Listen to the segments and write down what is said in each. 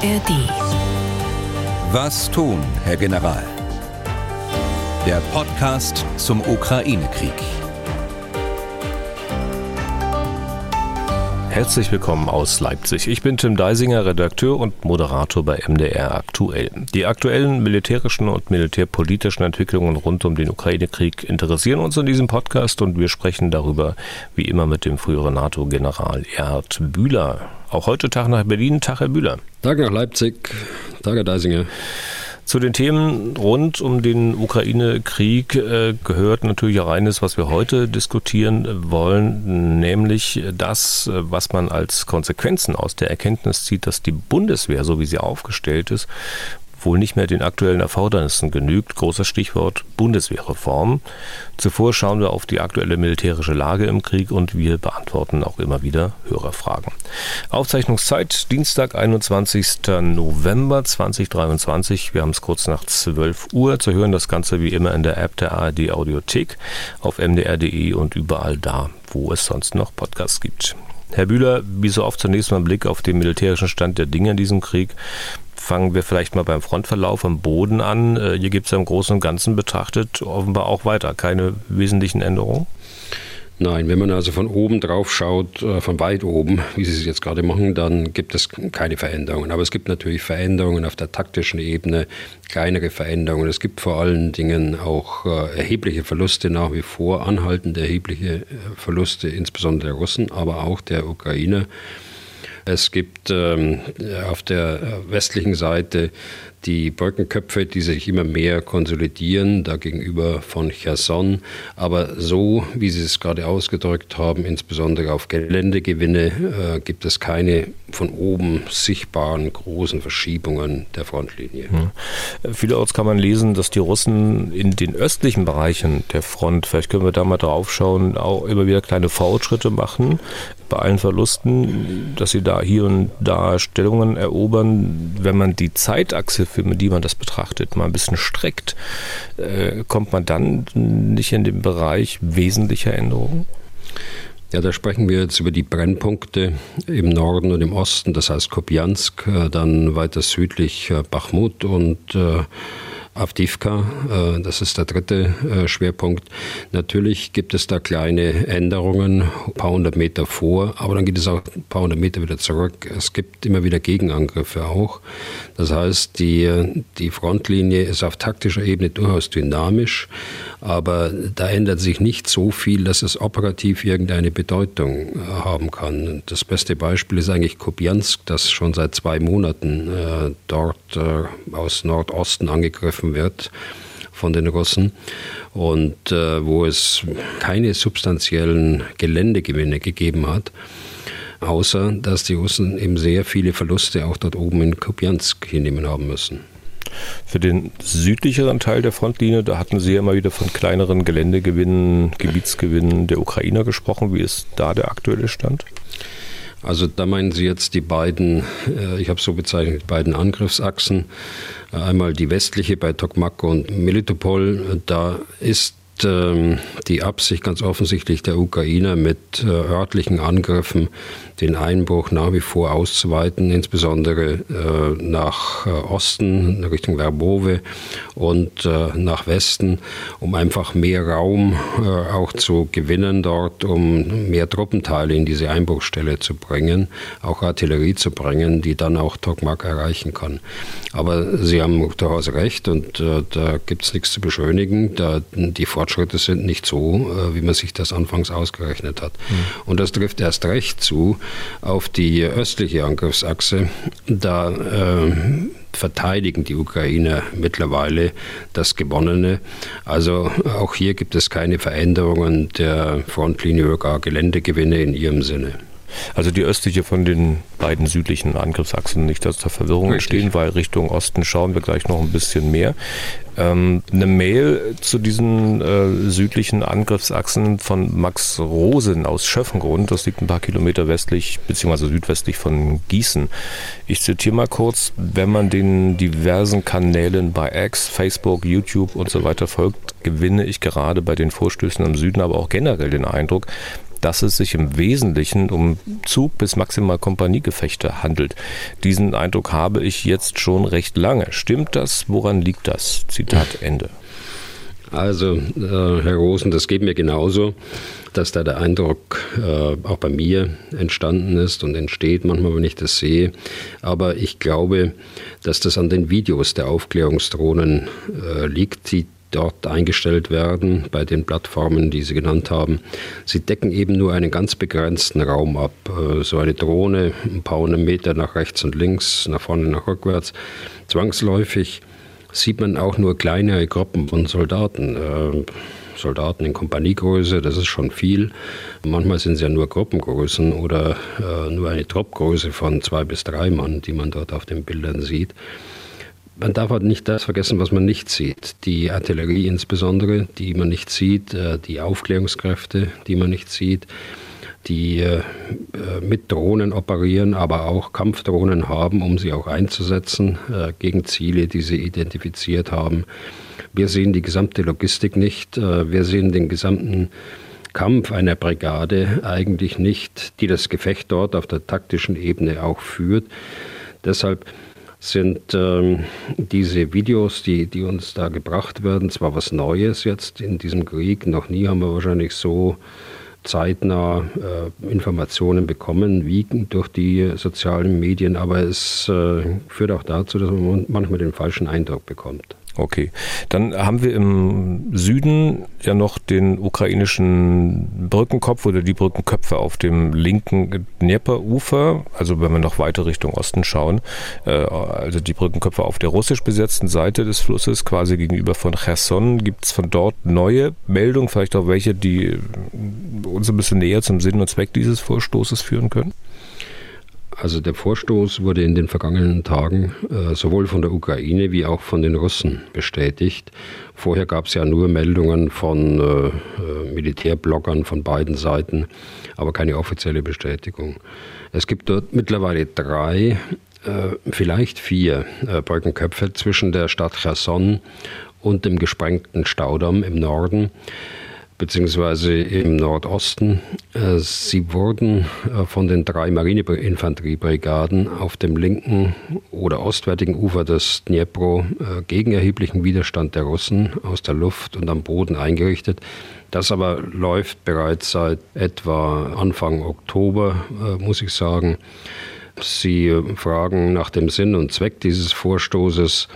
ARD. Was tun, Herr General? Der Podcast zum Ukraine-Krieg. Herzlich willkommen aus Leipzig. Ich bin Tim Deisinger, Redakteur und Moderator bei MDR Aktuell. Die aktuellen militärischen und militärpolitischen Entwicklungen rund um den Ukraine-Krieg interessieren uns in diesem Podcast und wir sprechen darüber wie immer mit dem früheren NATO-General Erhard Bühler. Auch heute Tag nach Berlin, Tag Herr Bühler. Tag nach Leipzig, Tag Herr Deisinger. Zu den Themen rund um den Ukraine-Krieg äh, gehört natürlich auch eines, was wir heute diskutieren wollen, nämlich das, was man als Konsequenzen aus der Erkenntnis zieht, dass die Bundeswehr, so wie sie aufgestellt ist, wohl nicht mehr den aktuellen Erfordernissen genügt. Großes Stichwort Bundeswehrreform. Zuvor schauen wir auf die aktuelle militärische Lage im Krieg und wir beantworten auch immer wieder Hörerfragen. Aufzeichnungszeit Dienstag, 21. November 2023. Wir haben es kurz nach 12 Uhr. Zu hören das Ganze wie immer in der App der ARD Audiothek auf mdr.de und überall da, wo es sonst noch Podcasts gibt. Herr Bühler, wie so oft zunächst mal ein Blick auf den militärischen Stand der Dinge in diesem Krieg. Fangen wir vielleicht mal beim Frontverlauf am Boden an. Äh, hier gibt es im Großen und Ganzen betrachtet offenbar auch weiter keine wesentlichen Änderungen. Nein, wenn man also von oben drauf schaut, äh, von weit oben, wie Sie es jetzt gerade machen, dann gibt es keine Veränderungen. Aber es gibt natürlich Veränderungen auf der taktischen Ebene, kleinere Veränderungen. Es gibt vor allen Dingen auch äh, erhebliche Verluste nach wie vor, anhaltende erhebliche Verluste, insbesondere der Russen, aber auch der Ukrainer. Es gibt ähm, auf der westlichen Seite die Brückenköpfe, die sich immer mehr konsolidieren, da gegenüber von Cherson. Aber so, wie Sie es gerade ausgedrückt haben, insbesondere auf Geländegewinne, äh, gibt es keine von oben sichtbaren großen Verschiebungen der Frontlinie. Hm. Vielerorts kann man lesen, dass die Russen in den östlichen Bereichen der Front, vielleicht können wir da mal drauf schauen, auch immer wieder kleine Fortschritte machen bei allen Verlusten, dass sie da hier und da Stellungen erobern. Wenn man die Zeitachse für die man das betrachtet, mal ein bisschen streckt, äh, kommt man dann nicht in den Bereich wesentlicher Änderungen? Ja, da sprechen wir jetzt über die Brennpunkte im Norden und im Osten, das heißt Kopiansk, äh, dann weiter südlich äh, Bachmut und äh, Avdivka, äh, das ist der dritte äh, Schwerpunkt. Natürlich gibt es da kleine Änderungen, ein paar hundert Meter vor, aber dann geht es auch ein paar hundert Meter wieder zurück. Es gibt immer wieder Gegenangriffe auch. Das heißt, die, die Frontlinie ist auf taktischer Ebene durchaus dynamisch, aber da ändert sich nicht so viel, dass es operativ irgendeine Bedeutung äh, haben kann. Das beste Beispiel ist eigentlich Kopiansk, das schon seit zwei Monaten äh, dort äh, aus Nordosten angegriffen wird von den Russen und äh, wo es keine substanziellen Geländegewinne gegeben hat, außer dass die Russen eben sehr viele Verluste auch dort oben in Kupiansk hinnehmen haben müssen. Für den südlicheren Teil der Frontlinie, da hatten Sie ja immer wieder von kleineren Geländegewinnen, Gebietsgewinnen der Ukrainer gesprochen. Wie ist da der aktuelle Stand? Also da meinen Sie jetzt die beiden, äh, ich habe es so bezeichnet, die beiden Angriffsachsen. Äh, einmal die westliche bei Tokmak und Melitopol. Da ist ähm, die Absicht ganz offensichtlich der Ukrainer mit äh, örtlichen Angriffen den Einbruch nach wie vor auszuweiten, insbesondere äh, nach äh, Osten, Richtung Verbove und äh, nach Westen, um einfach mehr Raum äh, auch zu gewinnen dort, um mehr Truppenteile in diese Einbruchstelle zu bringen, auch Artillerie zu bringen, die dann auch Tokmak erreichen kann. Aber Sie haben durchaus recht und äh, da gibt es nichts zu beschönigen. Da, die Fortschritte sind nicht so, wie man sich das anfangs ausgerechnet hat. Mhm. Und das trifft erst recht zu, auf die östliche Angriffsachse. Da äh, verteidigen die Ukrainer mittlerweile das Gewonnene. Also auch hier gibt es keine Veränderungen der Frontlinie oder gar Geländegewinne in ihrem Sinne. Also die östliche von den beiden südlichen Angriffsachsen, nicht dass da Verwirrung entstehen, weil Richtung Osten schauen wir gleich noch ein bisschen mehr. Ähm, eine Mail zu diesen äh, südlichen Angriffsachsen von Max Rosen aus Schöffengrund, das liegt ein paar Kilometer westlich bzw. südwestlich von Gießen. Ich zitiere mal kurz, wenn man den diversen Kanälen bei X, Facebook, YouTube und so weiter folgt, gewinne ich gerade bei den Vorstößen im Süden aber auch generell den Eindruck, dass es sich im Wesentlichen um Zug- bis maximal Kompaniegefechte handelt. Diesen Eindruck habe ich jetzt schon recht lange. Stimmt das? Woran liegt das? Zitat Ende. Also, äh, Herr Rosen, das geht mir genauso, dass da der Eindruck äh, auch bei mir entstanden ist und entsteht, manchmal, wenn ich das sehe. Aber ich glaube, dass das an den Videos der Aufklärungsdrohnen äh, liegt, die dort eingestellt werden bei den Plattformen, die Sie genannt haben. Sie decken eben nur einen ganz begrenzten Raum ab. Äh, so eine Drohne, ein paar hundert Meter nach rechts und links, nach vorne, nach rückwärts, zwangsläufig sieht man auch nur kleinere Gruppen von Soldaten. Äh, Soldaten in Kompaniegröße, das ist schon viel. Manchmal sind es ja nur Gruppengrößen oder äh, nur eine Truppgröße von zwei bis drei Mann, die man dort auf den Bildern sieht. Man darf halt nicht das vergessen, was man nicht sieht. Die Artillerie insbesondere, die man nicht sieht, äh, die Aufklärungskräfte, die man nicht sieht die äh, mit Drohnen operieren, aber auch Kampfdrohnen haben, um sie auch einzusetzen äh, gegen Ziele, die sie identifiziert haben. Wir sehen die gesamte Logistik nicht. Äh, wir sehen den gesamten Kampf einer Brigade eigentlich nicht, die das Gefecht dort auf der taktischen Ebene auch führt. Deshalb sind ähm, diese Videos, die, die uns da gebracht werden, zwar was Neues jetzt in diesem Krieg. Noch nie haben wir wahrscheinlich so zeitnah äh, Informationen bekommen, wie durch die sozialen Medien, aber es äh, führt auch dazu, dass man manchmal den falschen Eindruck bekommt. Okay, dann haben wir im Süden ja noch den ukrainischen Brückenkopf oder die Brückenköpfe auf dem linken Dnieperufer, also wenn wir noch weiter Richtung Osten schauen, äh, also die Brückenköpfe auf der russisch besetzten Seite des Flusses, quasi gegenüber von Cherson. Gibt es von dort neue Meldungen, vielleicht auch welche, die uns ein bisschen näher zum Sinn und Zweck dieses Vorstoßes führen können? Also der Vorstoß wurde in den vergangenen Tagen äh, sowohl von der Ukraine wie auch von den Russen bestätigt. Vorher gab es ja nur Meldungen von äh, äh, Militärbloggern von beiden Seiten, aber keine offizielle Bestätigung. Es gibt dort mittlerweile drei, äh, vielleicht vier äh, Brückenköpfe zwischen der Stadt Cherson und dem gesprengten Staudamm im Norden beziehungsweise im Nordosten. Äh, sie wurden äh, von den drei Marineinfanteriebrigaden auf dem linken oder ostwärtigen Ufer des Dnipro äh, gegen erheblichen Widerstand der Russen aus der Luft und am Boden eingerichtet. Das aber läuft bereits seit etwa Anfang Oktober, muss ich sagen. Sie fragen nach dem Sinn und Zweck dieses Vorstoßes.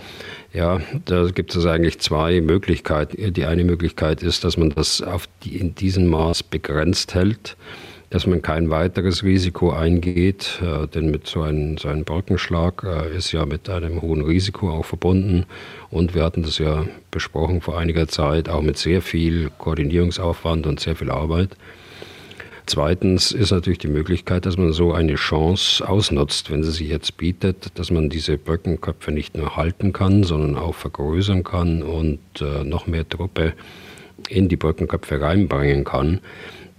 Ja, da gibt es eigentlich zwei Möglichkeiten. Die eine Möglichkeit ist, dass man das auf die, in diesem Maß begrenzt hält, dass man kein weiteres Risiko eingeht, äh, denn mit so einem, so einem Brückenschlag äh, ist ja mit einem hohen Risiko auch verbunden. Und wir hatten das ja besprochen vor einiger Zeit, auch mit sehr viel Koordinierungsaufwand und sehr viel Arbeit. Zweitens ist natürlich die Möglichkeit, dass man so eine Chance ausnutzt, wenn sie sich jetzt bietet, dass man diese Brückenköpfe nicht nur halten kann, sondern auch vergrößern kann und äh, noch mehr Truppe in die Brückenköpfe reinbringen kann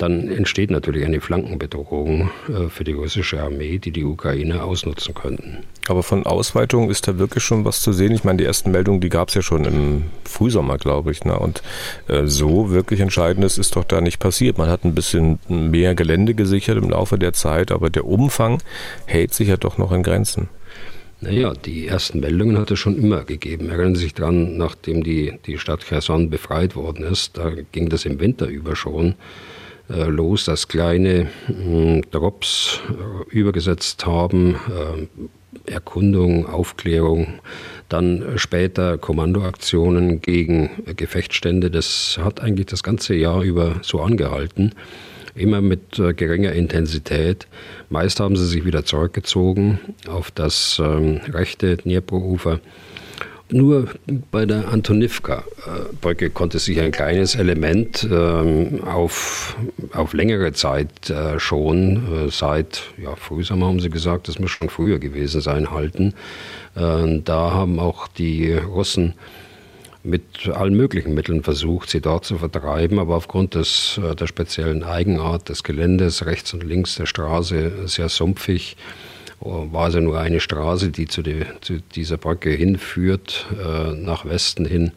dann entsteht natürlich eine Flankenbedrohung äh, für die russische Armee, die die Ukrainer ausnutzen könnten. Aber von Ausweitung ist da wirklich schon was zu sehen. Ich meine, die ersten Meldungen, die gab es ja schon im Frühsommer, glaube ich. Ne? Und äh, so wirklich Entscheidendes ist doch da nicht passiert. Man hat ein bisschen mehr Gelände gesichert im Laufe der Zeit, aber der Umfang hält sich ja doch noch in Grenzen. Naja, die ersten Meldungen hat es schon immer gegeben. Erinnern Sie sich daran, nachdem die, die Stadt Cherson befreit worden ist, da ging das im Winter über schon los, dass kleine hm, Drops äh, übergesetzt haben, äh, Erkundung, Aufklärung, dann später Kommandoaktionen gegen Gefechtsstände. Das hat eigentlich das ganze Jahr über so angehalten, immer mit geringer Intensität. Meist haben sie sich wieder zurückgezogen auf das ähm, rechte Dnipro-Ufer. Nur bei der Antonivka-Brücke konnte sich ein kleines Element ähm, auf, auf längere Zeit äh, schon, äh, seit ja, Frühsommer haben sie gesagt, das muss schon früher gewesen sein, halten. Äh, da haben auch die Russen mit allen möglichen Mitteln versucht, sie dort zu vertreiben, aber aufgrund des, der speziellen Eigenart des Geländes rechts und links der Straße sehr sumpfig war also nur eine Straße, die zu, die, zu dieser Brücke hinführt, äh, nach Westen hin,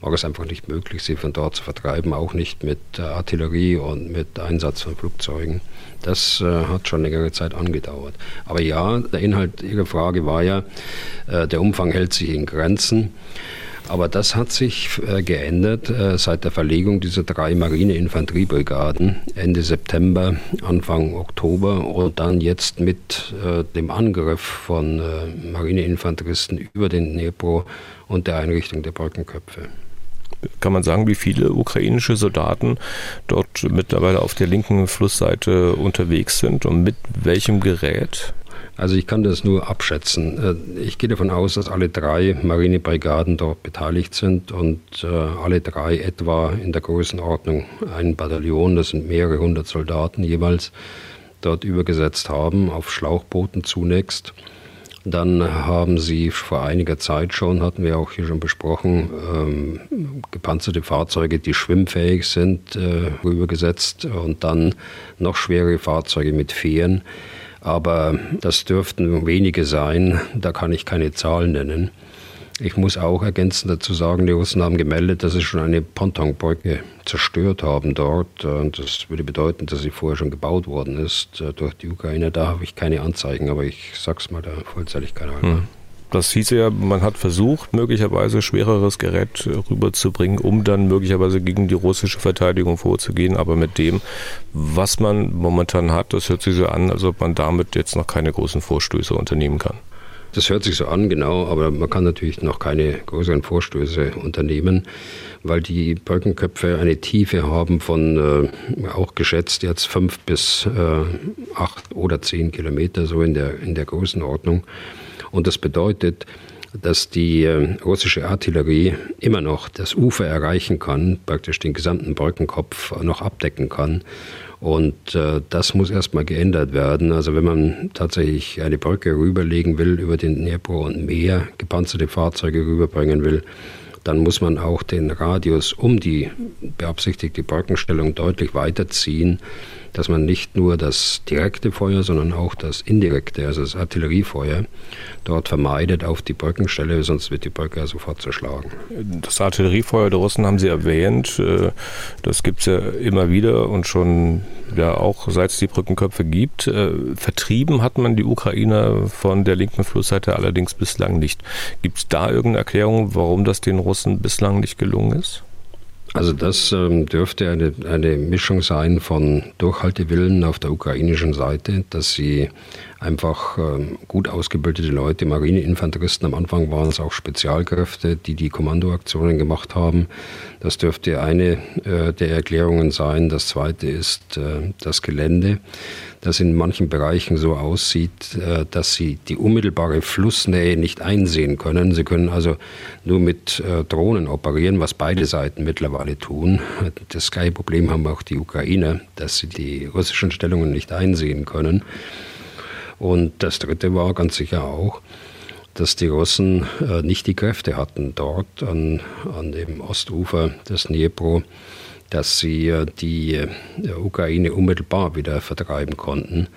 war es einfach nicht möglich, sie von dort zu vertreiben, auch nicht mit Artillerie und mit Einsatz von Flugzeugen. Das äh, hat schon längere Zeit angedauert. Aber ja, der Inhalt Ihrer Frage war ja, äh, der Umfang hält sich in Grenzen. Aber das hat sich äh, geändert äh, seit der Verlegung dieser drei Marineinfanteriebrigaden Ende September, Anfang Oktober und dann jetzt mit äh, dem Angriff von Marineinfanteristen über den Dnepro und der Einrichtung der Brückenköpfe. Kann man sagen, wie viele ukrainische Soldaten dort mittlerweile auf der linken Flussseite unterwegs sind und mit welchem Gerät? Also ich kann das nur abschätzen. Äh, ich gehe davon aus, dass alle drei Marinebrigaden dort beteiligt sind und äh, alle drei etwa in der Größenordnung ein Bataillon, das sind mehrere hundert Soldaten jeweils, dort übergesetzt haben, auf Schlauchbooten zunächst. Dann haben sie vor einiger Zeit schon, hatten wir auch hier schon besprochen, ähm, gepanzerte Fahrzeuge, die schwimmfähig sind, äh, rübergesetzt und dann noch schwere Fahrzeuge mit Fähren aber das dürften wenige sein, da kann ich keine Zahlen nennen. Ich muss auch ergänzend dazu sagen, die Russen haben gemeldet, dass sie schon eine Pontonbrücke zerstört haben dort. Und das würde bedeuten, dass sie vorher schon gebaut worden ist äh, durch die Ukraine. Da habe ich keine Anzeigen, aber ich sage es mal der Vollzähligkeit halber. Hm. Das hieß ja, man hat versucht, möglicherweise schwereres Gerät rüberzubringen, um dann möglicherweise gegen die russische Verteidigung vorzugehen. Aber mit dem, was man momentan hat, das hört sich so an, als ob man damit jetzt noch keine großen Vorstöße unternehmen kann. Das hört sich so an, genau, aber man kann natürlich noch keine größeren Vorstöße unternehmen, weil die Brückenköpfe eine Tiefe haben von äh, auch geschätzt jetzt fünf bis äh, acht oder zehn Kilometer, so in der, in der Größenordnung. Und das bedeutet, dass die äh, russische Artillerie immer noch das Ufer erreichen kann, praktisch den gesamten Brückenkopf noch abdecken kann. Und äh, das muss erstmal geändert werden. Also wenn man tatsächlich eine Brücke rüberlegen will über den Dnepro und mehr gepanzerte Fahrzeuge rüberbringen will, dann muss man auch den Radius um die beabsichtigte Brückenstellung deutlich weiterziehen dass man nicht nur das direkte Feuer, sondern auch das indirekte, also das Artilleriefeuer, dort vermeidet auf die Brückenstelle, sonst wird die Brücke sofort zerschlagen. Das Artilleriefeuer der Russen haben Sie erwähnt. Äh, das gibt es ja immer wieder und schon ja auch seit es die Brückenköpfe gibt. Äh, vertrieben hat man die Ukrainer von der linken Flussseite allerdings bislang nicht. Gibt es da irgendeine Erklärung, warum das den Russen bislang nicht gelungen ist? Also das ähm, dürfte eine, eine Mischung sein von Durchhaltewillen auf der ukrainischen Seite, dass sie einfach ähm, gut ausgebildete Leute, Marineinfanteristen, am Anfang waren es auch Spezialkräfte, die die Kommandoaktionen gemacht haben. Das dürfte eine äh, der Erklärungen sein. Das zweite ist äh, das Gelände das in manchen Bereichen so aussieht, äh, dass sie die unmittelbare Flussnähe nicht einsehen können. Sie können also nur mit äh, Drohnen operieren, was beide Seiten mittlerweile tun. Das gleiche Problem haben auch die Ukrainer, dass sie die russischen Stellungen nicht einsehen können. Und das Dritte war ganz sicher auch, dass die Russen äh, nicht die Kräfte hatten, dort an, an dem Ostufer des Dnipro dass sie äh, die äh, Ukraine unmittelbar wieder vertreiben konnten.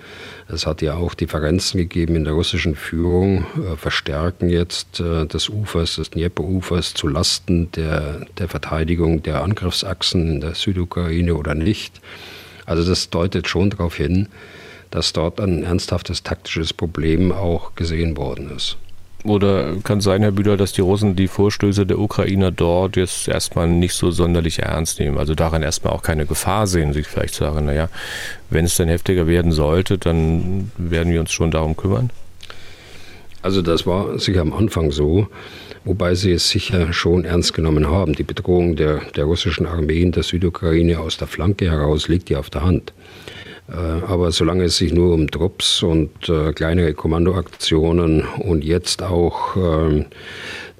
Es hat ja auch Differenzen gegeben in der russischen Führung, äh, verstärken jetzt des Ufers, des Dnieper-Ufers zu Lasten der, der Verteidigung der Angriffsachsen in der Südukraine oder nicht. Also das deutet schon darauf hin, dass dort ein ernsthaftes taktisches Problem auch gesehen worden ist. Oder kann sein, Herr Bühler, dass die Russen die Vorstöße der Ukrainer dort jetzt erstmal nicht so sonderlich ernst nehmen? Also daran erstmal auch keine Gefahr sehen, sich vielleicht sagen, naja, wenn es dann heftiger werden sollte, dann werden wir uns schon darum kümmern? Also das war sicher am Anfang so, wobei sie es sicher schon ernst genommen haben. Die Bedrohung der, der russischen Armee in der Südukraine aus der Flanke heraus liegt ja auf der Hand. Äh, aber solange es sich nur um Trupps und äh, kleinere Kommandoaktionen und jetzt auch äh,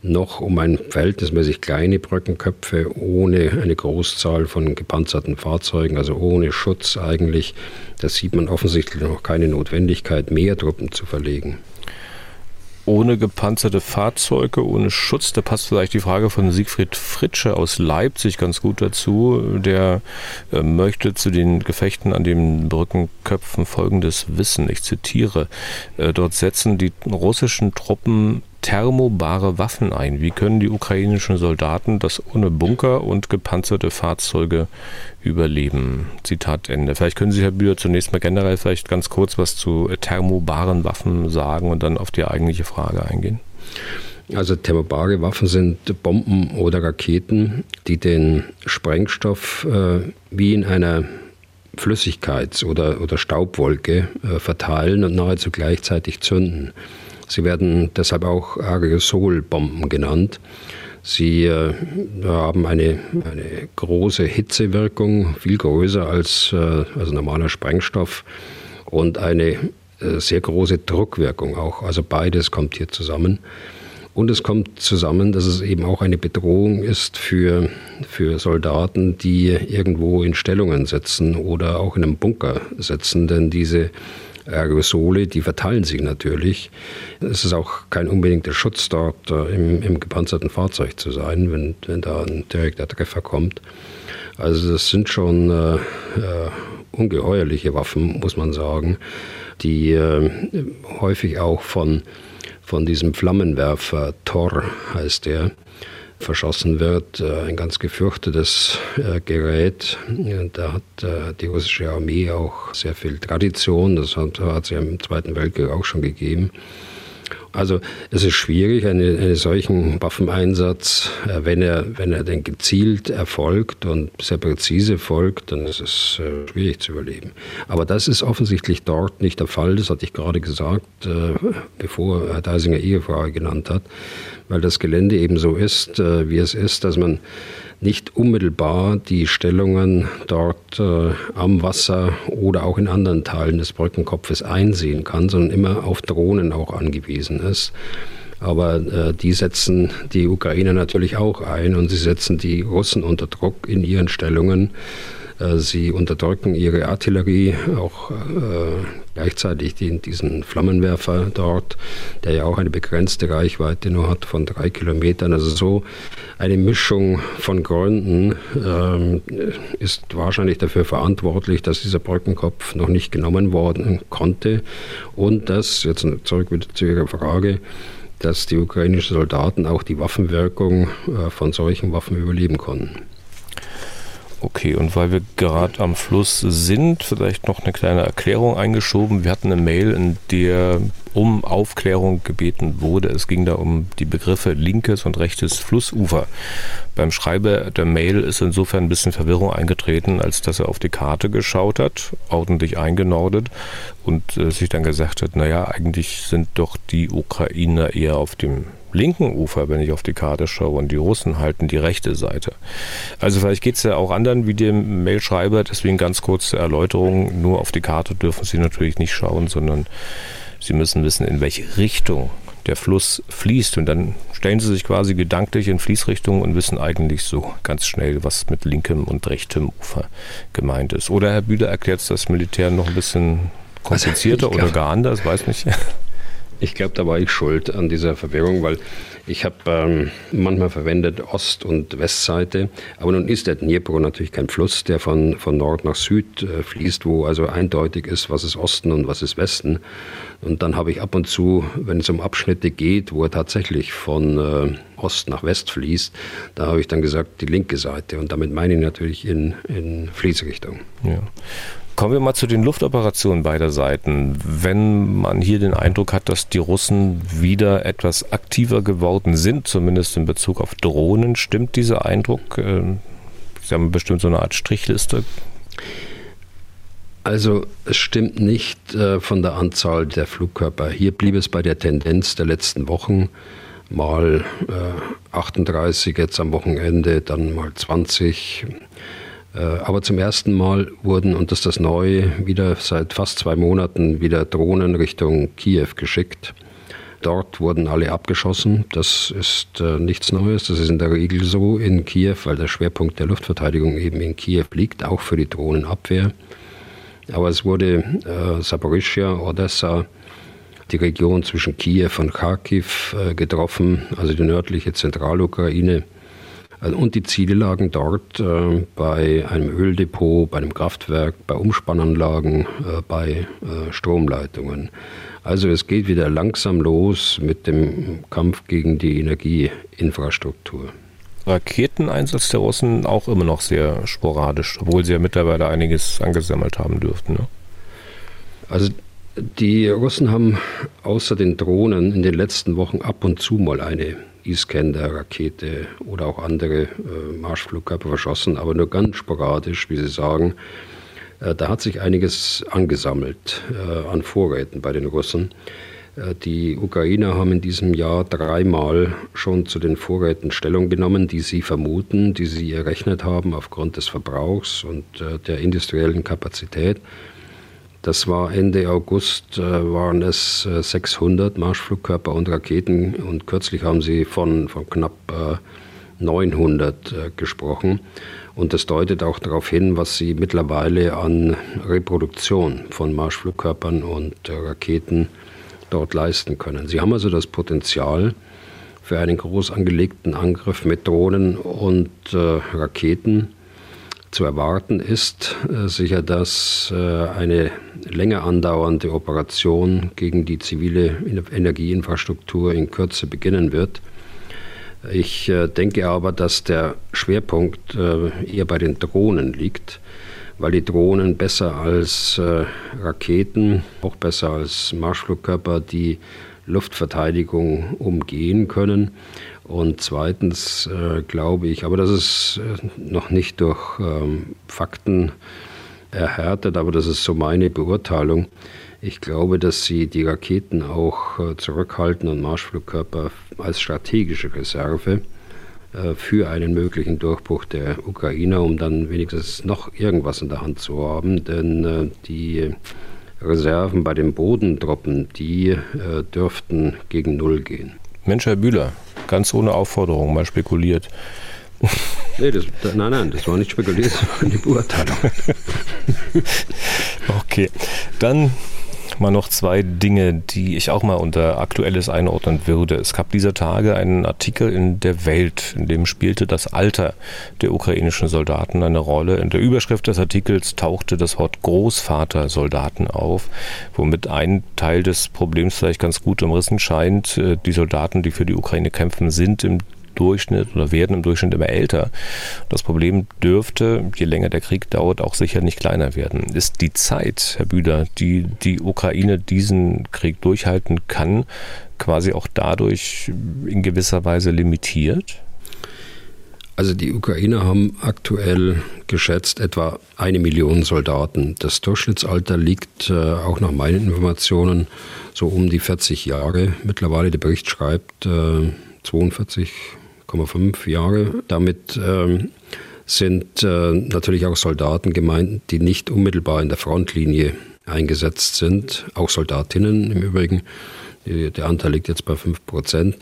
noch um ein verhältnismäßig kleine Brückenköpfe ohne eine Großzahl von gepanzerten Fahrzeugen, also ohne Schutz eigentlich, da sieht man offensichtlich noch keine Notwendigkeit, mehr Truppen zu verlegen. Ohne gepanzerte Fahrzeuge, ohne Schutz. Da passt vielleicht die Frage von Siegfried Fritsche aus Leipzig ganz gut dazu. Der äh, möchte zu den Gefechten an den Brückenköpfen Folgendes wissen. Ich zitiere. Äh, dort setzen die russischen Truppen thermobare Waffen ein. Wie können die ukrainischen Soldaten das ohne Bunker und gepanzerte Fahrzeuge überleben? Zitat Ende. Vielleicht können Sie, Herr Bühler, zunächst mal generell vielleicht ganz kurz was zu thermobaren Waffen sagen und dann auf die eigentliche Frage eingehen. Also thermobare Waffen sind Bomben oder Raketen, die den Sprengstoff äh, wie in einer Flüssigkeits- oder, oder Staubwolke äh, verteilen und nahezu gleichzeitig zünden. Sie werden deshalb auch Aerosolbomben genannt. Sie äh, haben eine, eine, große Hitzewirkung, viel größer als, äh, als normaler Sprengstoff und eine äh, sehr große Druckwirkung auch. Also beides kommt hier zusammen. Und es kommt zusammen, dass es eben auch eine Bedrohung ist für, für Soldaten, die irgendwo in Stellungen sitzen oder auch in einem Bunker sitzen, denn diese Aerosole, die verteilen sich natürlich. Es ist auch kein unbedingter Schutz dort äh, im, im, gepanzerten Fahrzeug zu sein, wenn, wenn da ein direkter Treffer kommt. Also das sind schon äh, äh, ungeheuerliche Waffen, muss man sagen, die äh, häufig auch von, von diesem Flammenwerfer Tor heißt der, verschossen wird. Äh, ein ganz gefürchtetes äh, Gerät. Da hat äh, die russische Armee auch sehr viel Tradition. Das hat, hat sie im Zweiten Weltkrieg auch schon gegeben. Also es ist schwierig, einen, einen solchen Waffeneinsatz, wenn er, wenn er denn gezielt erfolgt und sehr präzise folgt, dann ist es schwierig zu überleben. Aber das ist offensichtlich dort nicht der Fall, das hatte ich gerade gesagt, bevor Herr Deisinger Ehefrau genannt hat weil das Gelände eben so ist, äh, wie es ist, dass man nicht unmittelbar die Stellungen dort äh, am Wasser oder auch in anderen Teilen des Brückenkopfes einsehen kann, sondern immer auf Drohnen auch angewiesen ist. Aber äh, die setzen die Ukrainer natürlich auch ein und sie setzen die Russen unter Druck in ihren Stellungen. Äh, sie unterdrücken ihre Artillerie, auch äh, gleichzeitig diesen Flammenwerfer dort, der ja auch eine begrenzte Reichweite nur hat von drei Kilometern. Also so eine Mischung von Gründen ähm, ist wahrscheinlich dafür verantwortlich, dass dieser Brückenkopf noch nicht genommen worden konnte und dass, jetzt zurück wieder zu Ihrer Frage, dass die ukrainischen Soldaten auch die Waffenwirkung äh, von solchen Waffen überleben konnten. Okay, und weil wir gerade am Fluss sind, vielleicht noch eine kleine Erklärung eingeschoben. Wir hatten eine Mail, in der um Aufklärung gebeten wurde. Es ging da um die Begriffe linkes und rechtes Flussufer. Beim Schreiber der Mail ist insofern ein bisschen Verwirrung eingetreten, als dass er auf die Karte geschaut hat, ordentlich eingenordet und äh, sich dann gesagt hat, naja, eigentlich sind doch die Ukrainer eher auf dem linken Ufer, wenn ich auf die Karte schaue, und die Russen halten die rechte Seite. Also vielleicht geht es ja auch anderen wie dem Mailschreiber, deswegen ganz kurze Erläuterung, nur auf die Karte dürfen Sie natürlich nicht schauen, sondern Sie müssen wissen, in welche Richtung der Fluss fließt. Und dann stellen Sie sich quasi gedanklich in Fließrichtung und wissen eigentlich so ganz schnell, was mit linkem und rechtem Ufer gemeint ist. Oder Herr Bühler erklärt das Militär noch ein bisschen komplizierter also, oder gar anders, weiß nicht. Ich glaube, da war ich schuld an dieser Verwirrung, weil ich habe ähm, manchmal verwendet Ost- und Westseite, aber nun ist der Dnipro natürlich kein Fluss, der von, von Nord nach Süd äh, fließt, wo also eindeutig ist, was ist Osten und was ist Westen. Und dann habe ich ab und zu, wenn es um Abschnitte geht, wo er tatsächlich von äh, Ost nach West fließt, da habe ich dann gesagt, die linke Seite. Und damit meine ich natürlich in, in Fließrichtung. Ja. Kommen wir mal zu den Luftoperationen beider Seiten. Wenn man hier den Eindruck hat, dass die Russen wieder etwas aktiver geworden sind, zumindest in Bezug auf Drohnen, stimmt dieser Eindruck? Ähm, Sie haben bestimmt so eine Art Strichliste. Also es stimmt nicht äh, von der Anzahl der Flugkörper. Hier blieb es bei der Tendenz der letzten Wochen mal äh, 38 jetzt am Wochenende, dann mal 20. Äh, aber zum ersten Mal wurden, und das ist das Neue, wieder seit fast zwei Monaten wieder Drohnen Richtung Kiew geschickt. Dort wurden alle abgeschossen. Das ist äh, nichts Neues. Das ist in der Regel so in Kiew, weil der Schwerpunkt der Luftverteidigung eben in Kiew liegt, auch für die Drohnenabwehr. Aber es wurde äh, Saporischia, Odessa, die Region zwischen Kiew und Kharkiv äh, getroffen, also die nördliche Zentralukraine. Also, und die Ziele lagen dort äh, bei einem Öldepot, bei einem Kraftwerk, bei Umspannanlagen, äh, bei äh, Stromleitungen. Also es geht wieder langsam los mit dem Kampf gegen die Energieinfrastruktur. Raketeneinsatz der Russen auch immer noch sehr sporadisch, obwohl sie ja mittlerweile einiges angesammelt haben dürften. Ne? Also die Russen haben außer den Drohnen in den letzten Wochen ab und zu mal eine Iskander-Rakete oder auch andere äh, Marschflugkörper verschossen, aber nur ganz sporadisch, wie Sie sagen. Äh, da hat sich einiges angesammelt äh, an Vorräten bei den Russen. Äh, die Ukrainer haben in diesem Jahr dreimal schon zu den Vorräten Stellung genommen, die sie vermuten, die sie errechnet haben aufgrund des Verbrauchs und äh, der industriellen Kapazität. Das war Ende August, äh, waren es 600 Marschflugkörper und Raketen und kürzlich haben sie von, von knapp 900 gesprochen. Und das deutet auch darauf hin, was sie mittlerweile an Reproduktion von Marschflugkörpern und Raketen dort leisten können. Sie haben also das Potenzial für einen groß angelegten Angriff mit Drohnen und äh, Raketen. Zu erwarten ist äh, sicher, dass äh, eine länger andauernde Operation gegen die zivile Energieinfrastruktur in Kürze beginnen wird. Ich äh, denke aber, dass der Schwerpunkt eher bei den Drohnen liegt weil die Drohnen besser als Raketen, auch besser als Marschflugkörper die Luftverteidigung umgehen können. Und zweitens äh, glaube ich, aber das ist äh, noch nicht durch ähm, Fakten erhärtet, aber das ist so meine Beurteilung. Ich glaube, dass sie die Raketen auch äh, zurückhalten und Marschflugkörper als strategische Reserve äh, für einen möglichen Durchbruch der Ukrainer, um dann wenigstens noch irgendwas in der Hand zu haben. Denn äh, die Reserven bei den Bodentruppen, die äh, dürften gegen Null gehen. Mensch, Herr Bühler, ganz ohne Aufforderung mal spekuliert. Nee, das, nein, nein, das war nicht spekuliert, das war eine Beurteilung. okay, dann mal noch zwei Dinge, die ich auch mal unter Aktuelles einordnen würde. Es gab dieser Tage einen Artikel in der Welt, in dem spielte das Alter der ukrainischen Soldaten eine Rolle. In der Überschrift des Artikels tauchte das Wort Großvatersoldaten auf, womit ein Teil des Problems vielleicht ganz gut umrissen scheint. Die Soldaten, die für die Ukraine kämpfen, sind im Durchschnitt oder werden im Durchschnitt immer älter. Das Problem dürfte, je länger der Krieg dauert, auch sicher nicht kleiner werden. Ist die Zeit, Herr Büder, die die Ukraine diesen Krieg durchhalten kann, quasi auch dadurch in gewisser Weise limitiert? Also die Ukrainer haben aktuell geschätzt etwa eine Million Soldaten. Das Durchschnittsalter liegt äh, auch nach meinen Informationen so um die 40 Jahre. Mittlerweile der Bericht schreibt äh, 42 8,5 Jahre. Damit ähm, sind äh, natürlich auch Soldaten gemeint, die nicht unmittelbar in der Frontlinie eingesetzt sind, auch Soldatinnen im Übrigen. Der Anteil liegt jetzt bei 5 Prozent.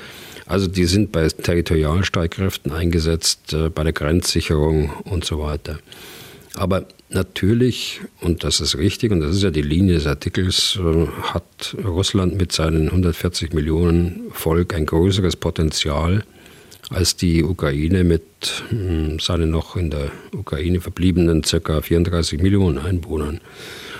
Also die sind bei Territorialstreitkräften eingesetzt, äh, bei der Grenzsicherung und so weiter. Aber natürlich, und das ist richtig, und das ist ja die Linie des Artikels, äh, hat Russland mit seinen 140 Millionen Volk ein größeres Potenzial als die Ukraine mit hm, seinen noch in der Ukraine verbliebenen ca. 34 Millionen Einwohnern.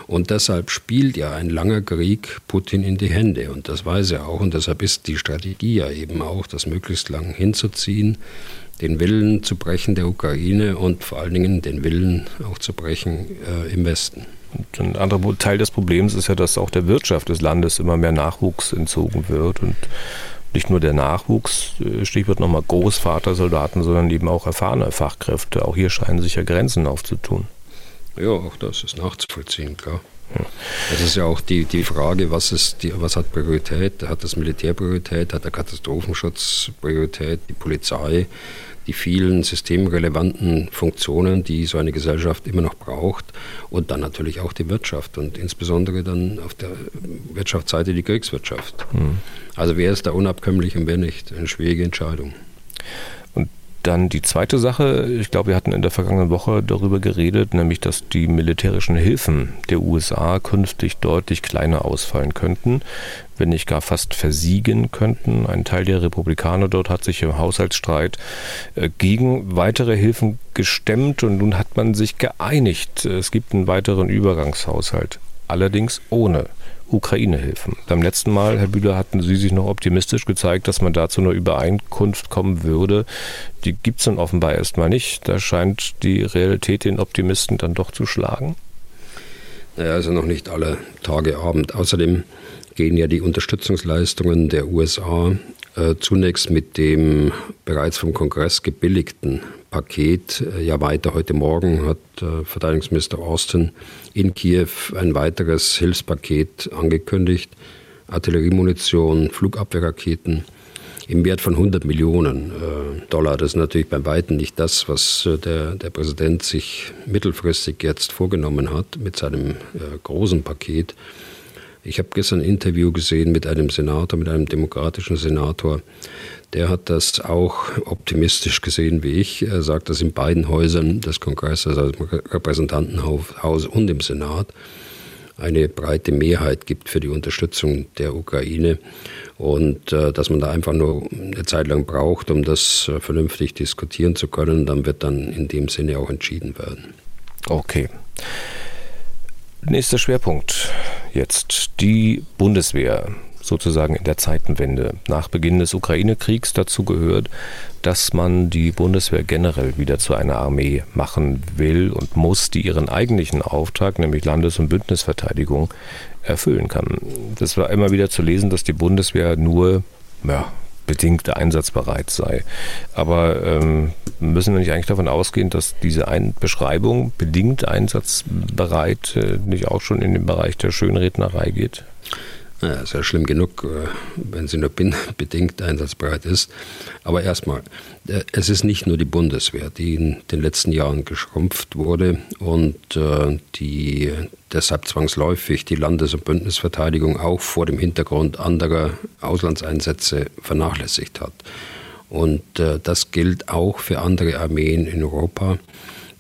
Und deshalb spielt ja ein langer Krieg Putin in die Hände. Und das weiß er auch. Und deshalb ist die Strategie ja eben auch, das möglichst lang hinzuziehen, den Willen zu brechen der Ukraine und vor allen Dingen den Willen auch zu brechen äh, im Westen. Und ein anderer Teil des Problems ist ja, dass auch der Wirtschaft des Landes immer mehr Nachwuchs entzogen wird. Und nicht nur der Nachwuchs, äh, Stichwort nochmal Großvatersoldaten, sondern eben auch erfahrene Fachkräfte. Auch hier scheinen sich ja Grenzen aufzutun. Ja, auch das ist nachzuvollziehen, klar. Das ist ja auch die, die Frage, was, ist die, was hat Priorität? Hat das Militär Priorität? Hat der Katastrophenschutz Priorität? Die Polizei? Die vielen systemrelevanten Funktionen, die so eine Gesellschaft immer noch braucht und dann natürlich auch die Wirtschaft und insbesondere dann auf der Wirtschaftsseite die Kriegswirtschaft. Mhm. Also wer ist da unabkömmlich und wer nicht? Eine schwierige Entscheidung. Dann die zweite Sache, ich glaube, wir hatten in der vergangenen Woche darüber geredet, nämlich dass die militärischen Hilfen der USA künftig deutlich kleiner ausfallen könnten, wenn nicht gar fast versiegen könnten. Ein Teil der Republikaner dort hat sich im Haushaltsstreit äh, gegen weitere Hilfen gestemmt und nun hat man sich geeinigt. Es gibt einen weiteren Übergangshaushalt, allerdings ohne Ukraine-Hilfen. Beim letzten Mal, Herr Bühler, hatten Sie sich noch optimistisch gezeigt, dass man da zu einer Übereinkunft kommen würde. Die gibt es dann offenbar erstmal nicht. Da scheint die Realität den Optimisten dann doch zu schlagen. Naja, also noch nicht alle Tage Abend. Außerdem gehen ja die Unterstützungsleistungen der USA äh, zunächst mit dem bereits vom Kongress gebilligten Paket äh, ja weiter. Heute Morgen hat äh, Verteidigungsminister Austin in Kiew ein weiteres Hilfspaket angekündigt. Artilleriemunition, Flugabwehrraketen im Wert von 100 Millionen äh, Dollar. Das ist natürlich bei weitem nicht das, was der, der Präsident sich mittelfristig jetzt vorgenommen hat mit seinem großen Paket. Ich habe gestern ein Interview gesehen mit einem Senator, mit einem demokratischen Senator. Der hat das auch optimistisch gesehen wie ich. Er sagt, dass in beiden Häusern des Kongresses, also im Repräsentantenhaus und im Senat, eine breite Mehrheit gibt für die Unterstützung der Ukraine und äh, dass man da einfach nur eine Zeit lang braucht, um das äh, vernünftig diskutieren zu können, dann wird dann in dem Sinne auch entschieden werden. Okay. Nächster Schwerpunkt jetzt die Bundeswehr sozusagen in der Zeitenwende. Nach Beginn des Ukraine-Kriegs dazu gehört, dass man die Bundeswehr generell wieder zu einer Armee machen will und muss, die ihren eigentlichen Auftrag, nämlich Landes- und Bündnisverteidigung, erfüllen kann. Das war immer wieder zu lesen, dass die Bundeswehr nur ja, bedingt einsatzbereit sei. Aber ähm, müssen wir nicht eigentlich davon ausgehen, dass diese Ein Beschreibung bedingt einsatzbereit äh, nicht auch schon in den Bereich der Schönrednerei geht? Ja, ist ja schlimm genug, äh, wenn sie nur bedingt einsatzbereit ist. Aber erstmal, äh, es ist nicht nur die Bundeswehr, die in den letzten Jahren geschrumpft wurde und äh, die deshalb zwangsläufig die Landes- und Bündnisverteidigung auch vor dem Hintergrund anderer Auslandseinsätze vernachlässigt hat. Und das gilt auch für andere Armeen in Europa.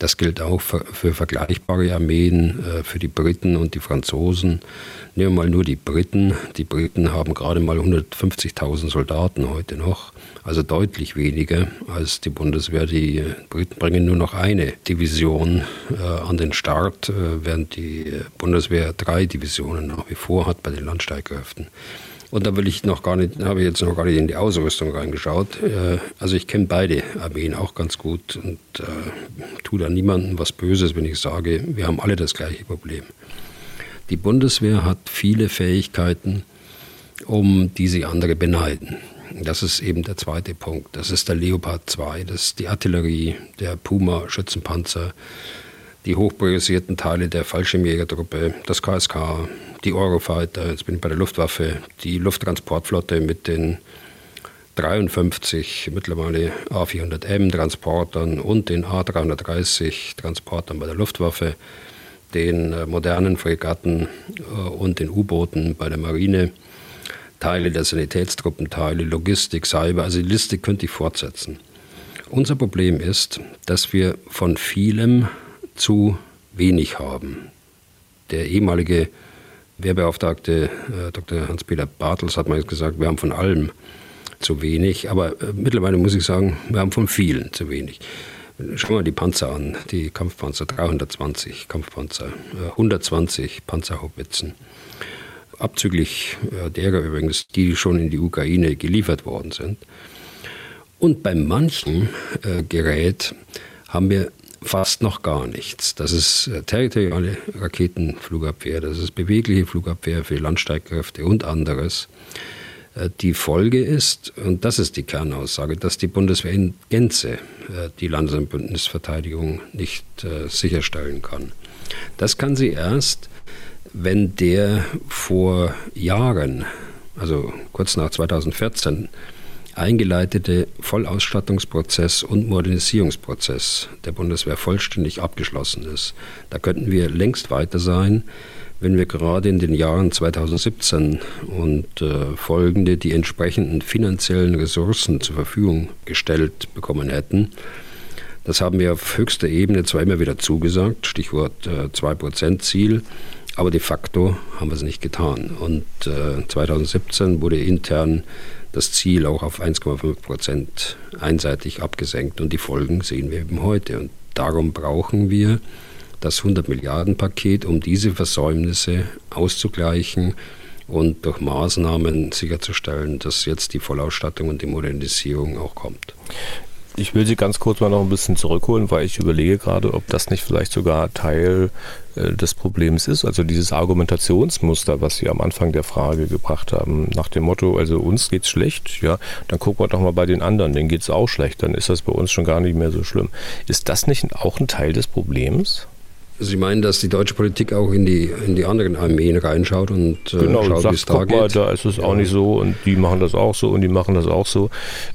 Das gilt auch für, für vergleichbare Armeen, für die Briten und die Franzosen. Nehmen wir mal nur die Briten. Die Briten haben gerade mal 150.000 Soldaten heute noch, also deutlich weniger als die Bundeswehr. Die Briten bringen nur noch eine Division äh, an den Start, äh, während die Bundeswehr drei Divisionen nach wie vor hat bei den Landstreitkräften. Und da will ich noch gar nicht, habe ich jetzt noch gar nicht in die Ausrüstung reingeschaut. Äh, also ich kenne beide Armeen auch ganz gut und äh, tue da niemandem was Böses, wenn ich sage, wir haben alle das gleiche Problem. Die Bundeswehr hat viele Fähigkeiten, um die sie andere beneiden. Das ist eben der zweite Punkt. Das ist der Leopard 2, das ist die Artillerie, der Puma-Schützenpanzer, die hochpriorisierten Teile der Fallschirmjägertruppe, das KSK, die Eurofighter, jetzt bin ich bei der Luftwaffe, die Lufttransportflotte mit den 53 mittlerweile A400M Transportern und den A330 Transportern bei der Luftwaffe, den äh, modernen Fregatten äh, und den U-Booten bei der Marine, Teile der Sanitätstruppen, Teile, Logistik, Cyber, also die Liste könnte ich fortsetzen. Unser Problem ist, dass wir von vielem zu wenig haben. Der ehemalige Wehrbeauftragte äh, Dr. Hans-Peter Bartels hat mal gesagt, wir haben von allem zu wenig, aber äh, mittlerweile muss ich sagen, wir haben von vielen zu wenig. Schauen wir die Panzer an, die Kampfpanzer, 320 Kampfpanzer, 120 äh, Panzerhaubitzen. Abzüglich äh, derer übrigens, die schon in die Ukraine geliefert worden sind. Und bei manchem äh, Gerät haben wir fast noch gar nichts. Das ist territoriale Raketenflugabwehr, das ist bewegliche Flugabwehr für Landstreitkräfte und anderes. Äh, die Folge ist, und das ist die Kernaussage, dass die Bundeswehr in Gänze äh, die Landes- und Bündnisverteidigung nicht äh, sicherstellen kann. Das kann sie erst, wenn der vor Jahren, also kurz nach 2014, eingeleitete Vollausstattungsprozess und Modernisierungsprozess der Bundeswehr vollständig abgeschlossen ist. Da könnten wir längst weiter sein wenn wir gerade in den Jahren 2017 und äh, folgende die entsprechenden finanziellen Ressourcen zur Verfügung gestellt bekommen hätten. Das haben wir auf höchster Ebene zwar immer wieder zugesagt, Stichwort äh, 2%-Ziel, aber de facto haben wir es nicht getan. Und äh, 2017 wurde intern das Ziel auch auf 1,5 Prozent einseitig abgesenkt und die Folgen sehen wir eben heute. Und darum brauchen wir das 100 Milliarden Paket, um diese Versäumnisse auszugleichen und durch Maßnahmen sicherzustellen, dass jetzt die Vollausstattung und die Modernisierung auch kommt. Ich will Sie ganz kurz mal noch ein bisschen zurückholen, weil ich überlege gerade, ob das nicht vielleicht sogar Teil äh, des Problems ist. Also dieses Argumentationsmuster, was Sie am Anfang der Frage gebracht haben, nach dem Motto, also uns geht's schlecht, ja, dann gucken wir doch mal bei den anderen, denen geht's auch schlecht, dann ist das bei uns schon gar nicht mehr so schlimm. Ist das nicht auch ein Teil des Problems? Sie meinen, dass die deutsche Politik auch in die, in die anderen Armeen reinschaut und äh, genau, schaut, wie es da geht? Mal, da ist es ja. auch nicht so und die machen das auch so und die machen das auch so.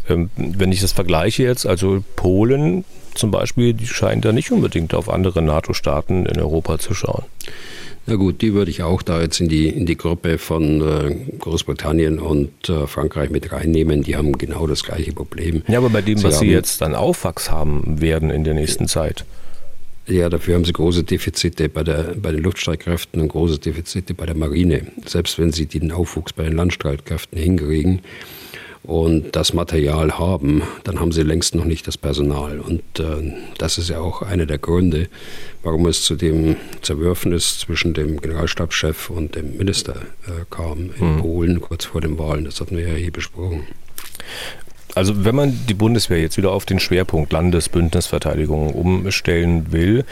Ähm, wenn ich das vergleiche jetzt, also Polen zum Beispiel, die scheinen da nicht unbedingt auf andere NATO-Staaten in Europa zu schauen. Na gut, die würde ich auch da jetzt in die, in die Gruppe von äh, Großbritannien und äh, Frankreich mit reinnehmen. Die haben genau das gleiche Problem. Ja, aber bei dem, Sie was Sie jetzt dann Aufwachs haben werden in der nächsten Zeit. Ja, dafür haben sie große Defizite bei, der, bei den Luftstreitkräften und große Defizite bei der Marine. Selbst wenn sie den Aufwuchs bei den Landstreitkräften hinkriegen und das Material haben, dann haben sie längst noch nicht das Personal. Und äh, das ist ja auch einer der Gründe, warum es zu dem Zerwürfnis zwischen dem Generalstabschef und dem Minister äh, kam in mhm. Polen kurz vor den Wahlen. Das hatten wir ja hier besprochen. Also wenn man die Bundeswehr jetzt wieder auf den Schwerpunkt Landesbündnisverteidigung umstellen will,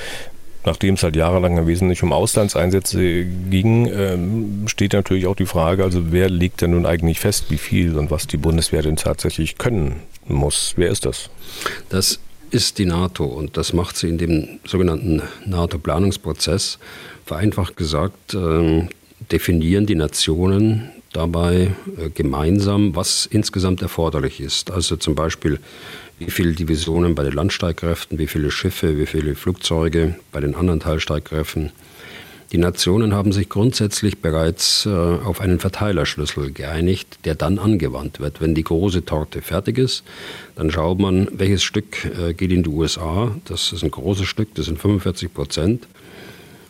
nachdem es halt jahrelang im Wesentlichen um Auslandseinsätze ging, ähm, steht natürlich auch die Frage, also wer legt denn nun eigentlich fest, wie viel und was die Bundeswehr denn tatsächlich können muss? Wer ist das? Das ist die NATO und das macht sie in dem sogenannten NATO-Planungsprozess. Vereinfacht gesagt, äh, definieren die Nationen dabei äh, gemeinsam, was insgesamt erforderlich ist. Also zum Beispiel, wie viele Divisionen bei den Landstreitkräften, wie viele Schiffe, wie viele Flugzeuge bei den anderen Teilstreitkräften. Die Nationen haben sich grundsätzlich bereits äh, auf einen Verteilerschlüssel geeinigt, der dann angewandt wird. Wenn die große Torte fertig ist, dann schaut man, welches Stück äh, geht in die USA. Das ist ein großes Stück, das sind 45 Prozent.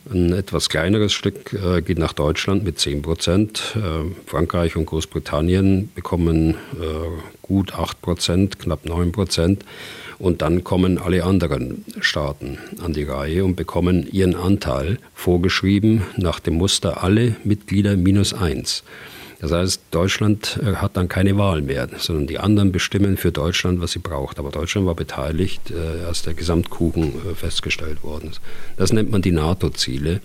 Ein etwas kleineres Stück äh, geht nach Deutschland mit 10 Prozent. Äh, Frankreich und Großbritannien bekommen äh, gut 8 Prozent, knapp 9 Prozent. Und dann kommen alle anderen Staaten an die Reihe und bekommen ihren Anteil vorgeschrieben nach dem Muster alle Mitglieder minus 1. Das heißt, Deutschland äh, hat dann keine Wahl mehr, sondern die anderen bestimmen für Deutschland, was sie braucht. Aber Deutschland war beteiligt, äh, als der Gesamtkuchen äh, festgestellt worden ist. Das nennt man die NATO-Ziele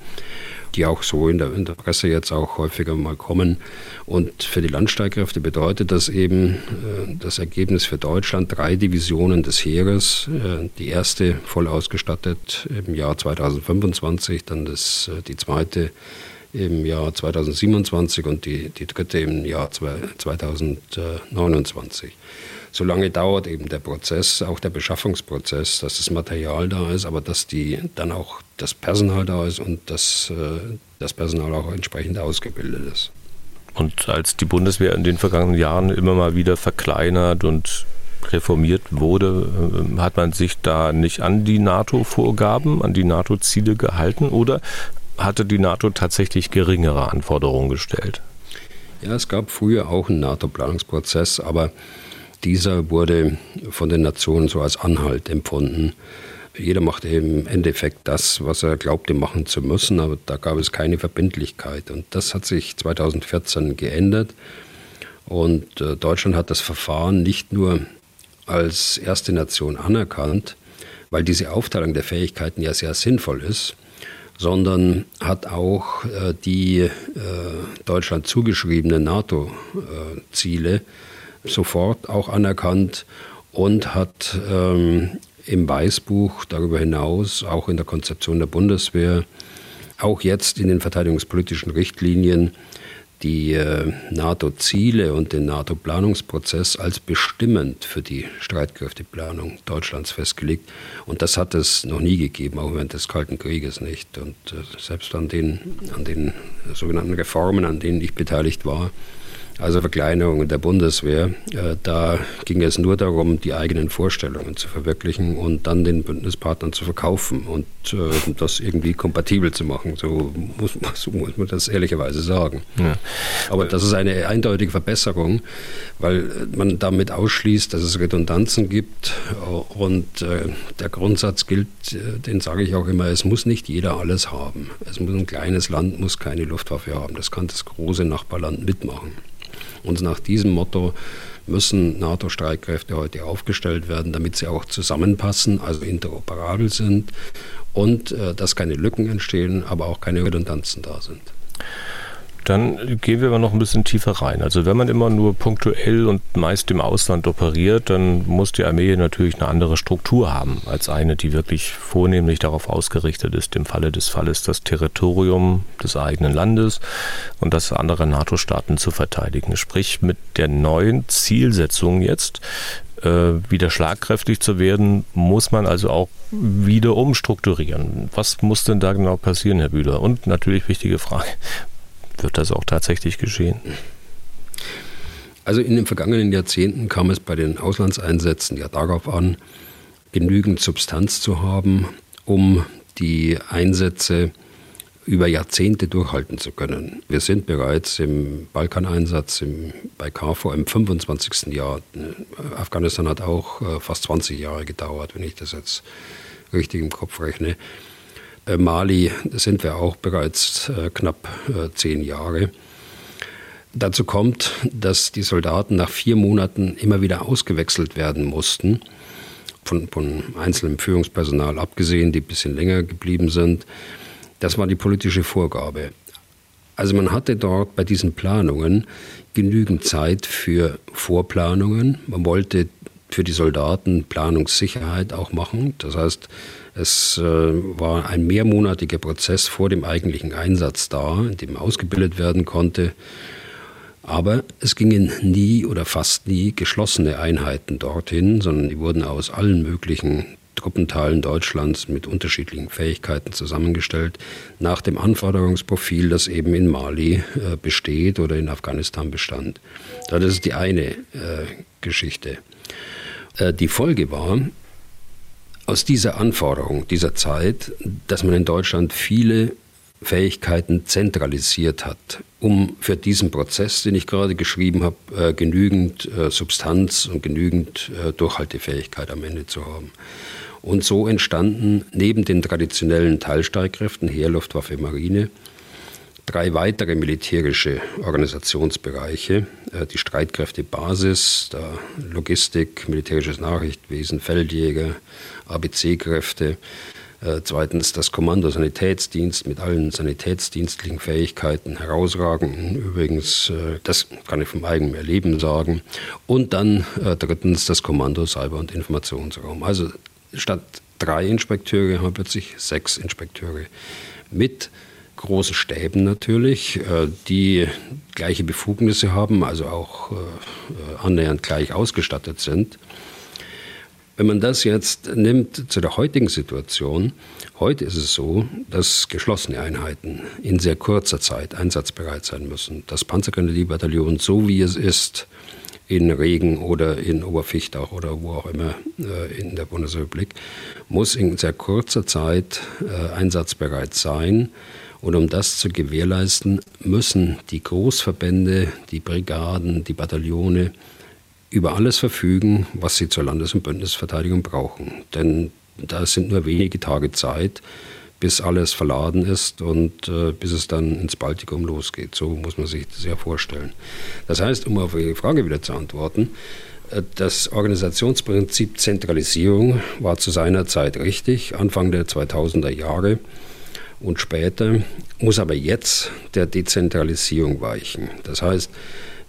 die auch so in der, in der, Presse jetzt auch häufiger mal kommen. Und für die Landstreitkräfte bedeutet das eben das Ergebnis für Deutschland drei Divisionen des Heeres. Die erste voll ausgestattet im Jahr 2025, dann das, die zweite im Jahr 2027 und die, die dritte im Jahr 2029. So lange dauert eben der Prozess, auch der Beschaffungsprozess, dass das Material da ist, aber dass die, dann auch das Personal da ist und dass äh, das Personal auch entsprechend ausgebildet ist. Und als die Bundeswehr in den vergangenen Jahren immer mal wieder verkleinert und reformiert wurde, äh, hat man sich da nicht an die NATO-Vorgaben, an die NATO-Ziele gehalten oder hatte die NATO tatsächlich geringere Anforderungen gestellt? Ja, es gab früher auch einen NATO-Planungsprozess, aber dieser wurde von den Nationen so als Anhalt empfunden. Jeder machte im Endeffekt das, was er glaubte machen zu müssen, aber da gab es keine Verbindlichkeit. Und das hat sich 2014 geändert. Und äh, Deutschland hat das Verfahren nicht nur als erste Nation anerkannt, weil diese Aufteilung der Fähigkeiten ja sehr sinnvoll ist, sondern hat auch äh, die äh, Deutschland zugeschriebenen NATO-Ziele sofort auch anerkannt und hat ähm, im Weißbuch darüber hinaus, auch in der Konzeption der Bundeswehr, auch jetzt in den verteidigungspolitischen Richtlinien die äh, NATO-Ziele und den NATO-Planungsprozess als bestimmend für die Streitkräfteplanung Deutschlands festgelegt. Und das hat es noch nie gegeben, auch während des Kalten Krieges nicht. Und äh, selbst an den, an den sogenannten Reformen, an denen ich beteiligt war, also Verkleinerung der Bundeswehr. Äh, da ging es nur darum, die eigenen Vorstellungen zu verwirklichen und dann den Bündnispartnern zu verkaufen und äh, das irgendwie kompatibel zu machen. So muss, so muss man das ehrlicherweise sagen. Ja. Aber das ist eine eindeutige Verbesserung, weil man damit ausschließt, dass es Redundanzen gibt und äh, der Grundsatz gilt, den sage ich auch immer, es muss nicht jeder alles haben. Es muss ein kleines Land muss keine Luftwaffe haben. Das kann das große Nachbarland mitmachen. Und nach diesem Motto müssen NATO-Streitkräfte heute aufgestellt werden, damit sie auch zusammenpassen, also interoperabel sind und äh, dass keine Lücken entstehen, aber auch keine Redundanzen da sind. Dann gehen wir aber noch ein bisschen tiefer rein. Also wenn man immer nur punktuell und meist im Ausland operiert, dann muss die Armee natürlich eine andere Struktur haben als eine, die wirklich vornehmlich darauf ausgerichtet ist, im Falle des Falles das Territorium des eigenen Landes und das anderer NATO-Staaten zu verteidigen. Sprich, mit der neuen Zielsetzung jetzt äh, wieder schlagkräftig zu werden, muss man also auch wieder umstrukturieren. Was muss denn da genau passieren, Herr Bühler? Und natürlich wichtige Frage, wird das auch tatsächlich geschehen? Also in den vergangenen Jahrzehnten kam es bei den Auslandseinsätzen ja darauf an, genügend Substanz zu haben, um die Einsätze über Jahrzehnte durchhalten zu können. Wir sind bereits im Balkaneinsatz im, bei KFOR im 25. Jahr. Afghanistan hat auch äh, fast 20 Jahre gedauert, wenn ich das jetzt richtig im Kopf rechne. Äh, Mali sind wir auch bereits äh, knapp äh, zehn Jahre. Dazu kommt, dass die Soldaten nach vier Monaten immer wieder ausgewechselt werden mussten, von, von einzelnem Führungspersonal abgesehen, die ein bisschen länger geblieben sind. Das war die politische Vorgabe. Also man hatte dort bei diesen Planungen genügend Zeit für Vorplanungen. Man wollte für die Soldaten Planungssicherheit auch machen. Das heißt, es äh, war ein mehrmonatiger Prozess vor dem eigentlichen Einsatz da, in dem ausgebildet werden konnte. Aber es gingen nie oder fast nie geschlossene Einheiten dorthin, sondern die wurden aus allen möglichen Truppenteilen Deutschlands mit unterschiedlichen Fähigkeiten zusammengestellt, nach dem Anforderungsprofil, das eben in Mali äh, besteht oder in Afghanistan bestand. Das ist die eine äh, Geschichte. Äh, die Folge war, aus dieser Anforderung dieser Zeit, dass man in Deutschland viele Fähigkeiten zentralisiert hat, um für diesen Prozess, den ich gerade geschrieben habe, äh, genügend äh, Substanz und genügend äh, Durchhaltefähigkeit am Ende zu haben. Und so entstanden neben den traditionellen Teilstreitkräften Heer, Luftwaffe, Marine drei weitere militärische Organisationsbereiche, äh, die Streitkräftebasis, der Logistik, militärisches Nachrichtenwesen, Feldjäger, ABC-Kräfte, äh, zweitens das Kommando Sanitätsdienst mit allen sanitätsdienstlichen Fähigkeiten, herausragend übrigens, äh, das kann ich vom eigenen Erleben sagen. Und dann drittens das Kommando Cyber- und Informationsraum. Also statt drei Inspekteure haben wir plötzlich sechs Inspekteure mit großen Stäben natürlich, äh, die gleiche Befugnisse haben, also auch äh, annähernd gleich ausgestattet sind. Wenn man das jetzt nimmt zu der heutigen Situation, heute ist es so, dass geschlossene Einheiten in sehr kurzer Zeit einsatzbereit sein müssen. Das Panzergrenadierbataillon, so wie es ist, in Regen oder in Oberfichtach oder wo auch immer äh, in der Bundesrepublik, muss in sehr kurzer Zeit einsatzbereit sein. Und um das zu gewährleisten, müssen die Großverbände, die Brigaden, die Bataillone über alles verfügen, was sie zur Landes- und Bündnisverteidigung brauchen. Denn da sind nur wenige Tage Zeit, bis alles verladen ist und äh, bis es dann ins Baltikum losgeht. So muss man sich das ja vorstellen. Das heißt, um auf Ihre Frage wieder zu antworten, äh, das Organisationsprinzip Zentralisierung war zu seiner Zeit richtig, Anfang der 2000er Jahre und später, muss aber jetzt der Dezentralisierung weichen. Das heißt,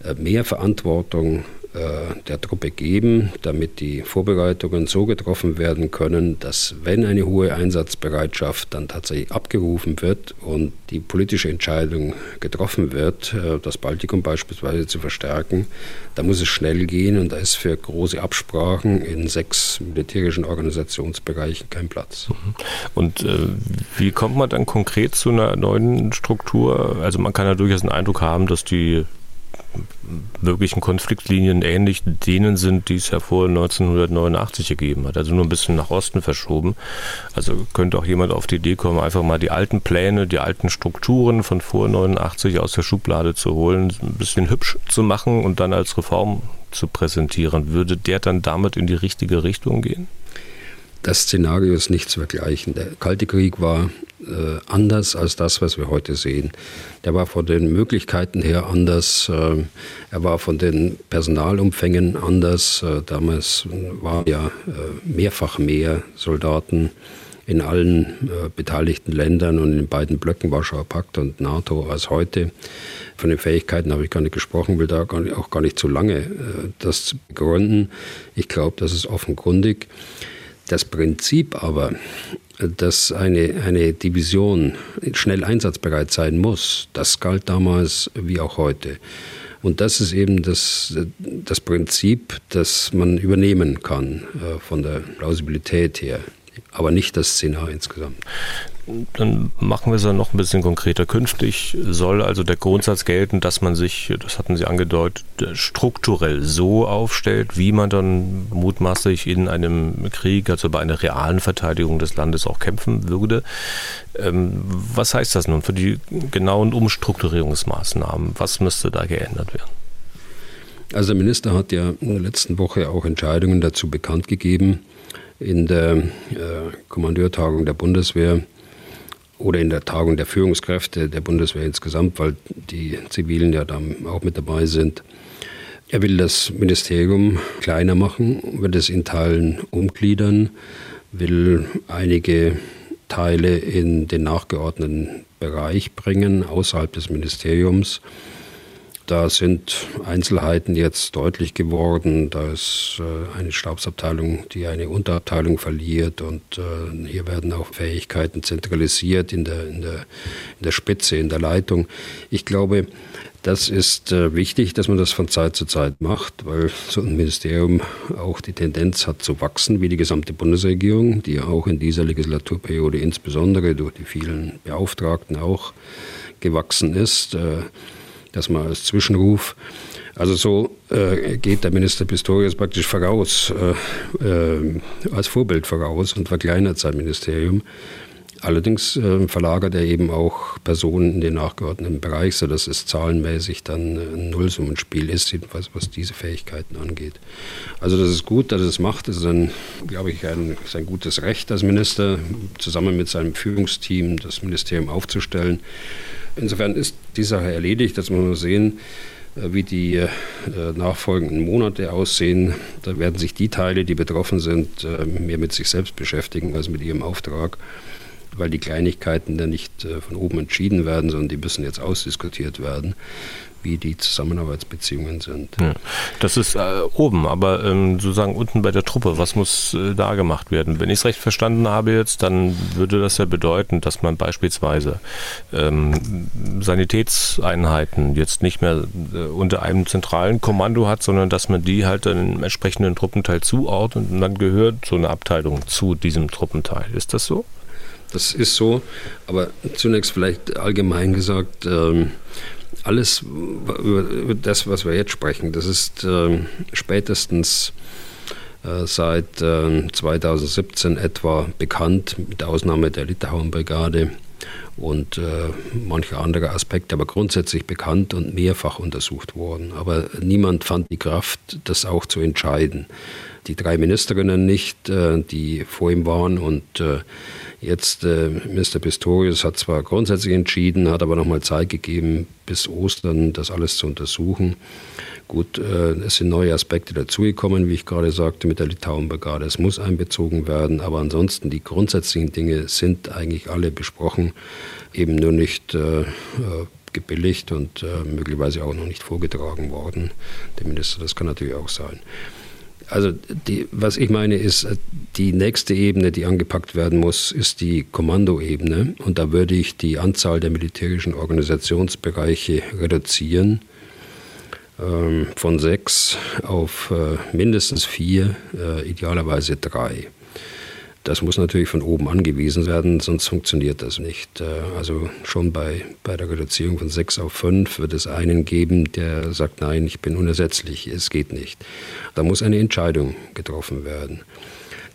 äh, mehr Verantwortung der Truppe geben, damit die Vorbereitungen so getroffen werden können, dass wenn eine hohe Einsatzbereitschaft dann tatsächlich abgerufen wird und die politische Entscheidung getroffen wird, äh, das Baltikum beispielsweise zu verstärken, da muss es schnell gehen und da ist für große Absprachen in sechs militärischen Organisationsbereichen kein Platz. Mhm. Und äh, wie kommt man dann konkret zu einer neuen Struktur? Also man kann ja durchaus den Eindruck haben, dass die möglichen Konfliktlinien ähnlich denen sind, die es ja vor 1989 gegeben hat. Also nur ein bisschen nach Osten verschoben. Also könnte auch jemand auf die Idee kommen, einfach mal die alten Pläne, die alten Strukturen von vor 89 aus der Schublade zu holen, ein bisschen hübsch zu machen und dann als Reform zu präsentieren. Würde der dann damit in die richtige Richtung gehen? Das Szenario ist nicht zu vergleichen. Der Kalte Krieg war äh, anders als das, was wir heute sehen. Der war von den Möglichkeiten her anders. Äh, er war von den Personalumfängen anders. Äh, damals waren ja äh, mehrfach mehr Soldaten in allen äh, beteiligten Ländern und in den beiden Blöcken Warschauer Pakt und NATO als heute. Von den Fähigkeiten habe ich gar nicht gesprochen, will da auch gar nicht zu lange äh, das begründen. Ich glaube, das ist offenkundig. Das Prinzip aber, dass eine, eine Division schnell einsatzbereit sein muss, das galt damals wie auch heute. Und das ist eben das, das Prinzip, das man übernehmen kann äh, von der Plausibilität her, aber nicht das Szenario insgesamt. Dann machen wir es dann noch ein bisschen konkreter. Künftig soll also der Grundsatz gelten, dass man sich, das hatten Sie angedeutet, strukturell so aufstellt, wie man dann mutmaßlich in einem Krieg, also bei einer realen Verteidigung des Landes auch kämpfen würde. Ähm, was heißt das nun für die genauen Umstrukturierungsmaßnahmen? Was müsste da geändert werden? Also der Minister hat ja in der letzten Woche auch Entscheidungen dazu bekannt gegeben in der äh, Kommandeurtagung der Bundeswehr, oder in der Tagung der Führungskräfte der Bundeswehr insgesamt, weil die Zivilen ja da auch mit dabei sind. Er will das Ministerium kleiner machen, wird es in Teilen umgliedern, will einige Teile in den nachgeordneten Bereich bringen, außerhalb des Ministeriums. Da sind Einzelheiten jetzt deutlich geworden. Da ist äh, eine Stabsabteilung, die eine Unterabteilung verliert und äh, hier werden auch Fähigkeiten zentralisiert in der, in, der, in der Spitze, in der Leitung. Ich glaube, das ist äh, wichtig, dass man das von Zeit zu Zeit macht, weil so ein Ministerium auch die Tendenz hat zu wachsen, wie die gesamte Bundesregierung, die auch in dieser Legislaturperiode insbesondere durch die vielen Beauftragten auch gewachsen ist. Äh, das mal als Zwischenruf. Also so äh, geht der Minister Pistorius praktisch voraus, äh, äh, als Vorbild voraus und verkleinert sein Ministerium. Allerdings äh, verlagert er eben auch Personen in den nachgeordneten Bereich, sodass es zahlenmäßig dann ein Nullsummenspiel ist, jedenfalls was diese Fähigkeiten angeht. Also das ist gut, dass er es macht. Das ist, ein, glaube ich, ein, sein gutes Recht als Minister, zusammen mit seinem Führungsteam das Ministerium aufzustellen. Insofern ist die Sache erledigt. Das muss man sehen, äh, wie die äh, nachfolgenden Monate aussehen. Da werden sich die Teile, die betroffen sind, äh, mehr mit sich selbst beschäftigen als mit ihrem Auftrag, weil die Kleinigkeiten dann nicht von oben entschieden werden, sondern die müssen jetzt ausdiskutiert werden wie die Zusammenarbeitsbeziehungen sind. Ja, das ist äh, oben, aber ähm, sozusagen unten bei der Truppe, was muss äh, da gemacht werden? Wenn ich es recht verstanden habe jetzt, dann würde das ja bedeuten, dass man beispielsweise ähm, Sanitätseinheiten jetzt nicht mehr äh, unter einem zentralen Kommando hat, sondern dass man die halt einem entsprechenden Truppenteil zuordnet und dann gehört so eine Abteilung zu diesem Truppenteil. Ist das so? Das ist so, aber zunächst vielleicht allgemein gesagt, ähm, alles über das, was wir jetzt sprechen, das ist äh, spätestens äh, seit äh, 2017 etwa bekannt, mit Ausnahme der Litauer-Brigade und äh, manche andere Aspekte, aber grundsätzlich bekannt und mehrfach untersucht worden. Aber niemand fand die Kraft, das auch zu entscheiden. Die drei Ministerinnen nicht, äh, die vor ihm waren und äh, Jetzt, äh, Mr. Pistorius hat zwar grundsätzlich entschieden, hat aber nochmal Zeit gegeben, bis Ostern das alles zu untersuchen. Gut, äh, es sind neue Aspekte dazugekommen, wie ich gerade sagte, mit der Litauen-Brigade. Es muss einbezogen werden, aber ansonsten die grundsätzlichen Dinge sind eigentlich alle besprochen, eben nur nicht äh, äh gebilligt und äh, möglicherweise auch noch nicht vorgetragen worden, dem Minister. Das kann natürlich auch sein. Also die, was ich meine ist, äh, die nächste Ebene, die angepackt werden muss, ist die Kommandoebene. Und da würde ich die Anzahl der militärischen Organisationsbereiche reduzieren ähm, von sechs auf äh, mindestens vier, äh, idealerweise drei. Das muss natürlich von oben angewiesen werden, sonst funktioniert das nicht. Äh, also schon bei, bei der Reduzierung von sechs auf fünf wird es einen geben, der sagt, nein, ich bin unersetzlich, es geht nicht. Da muss eine Entscheidung getroffen werden.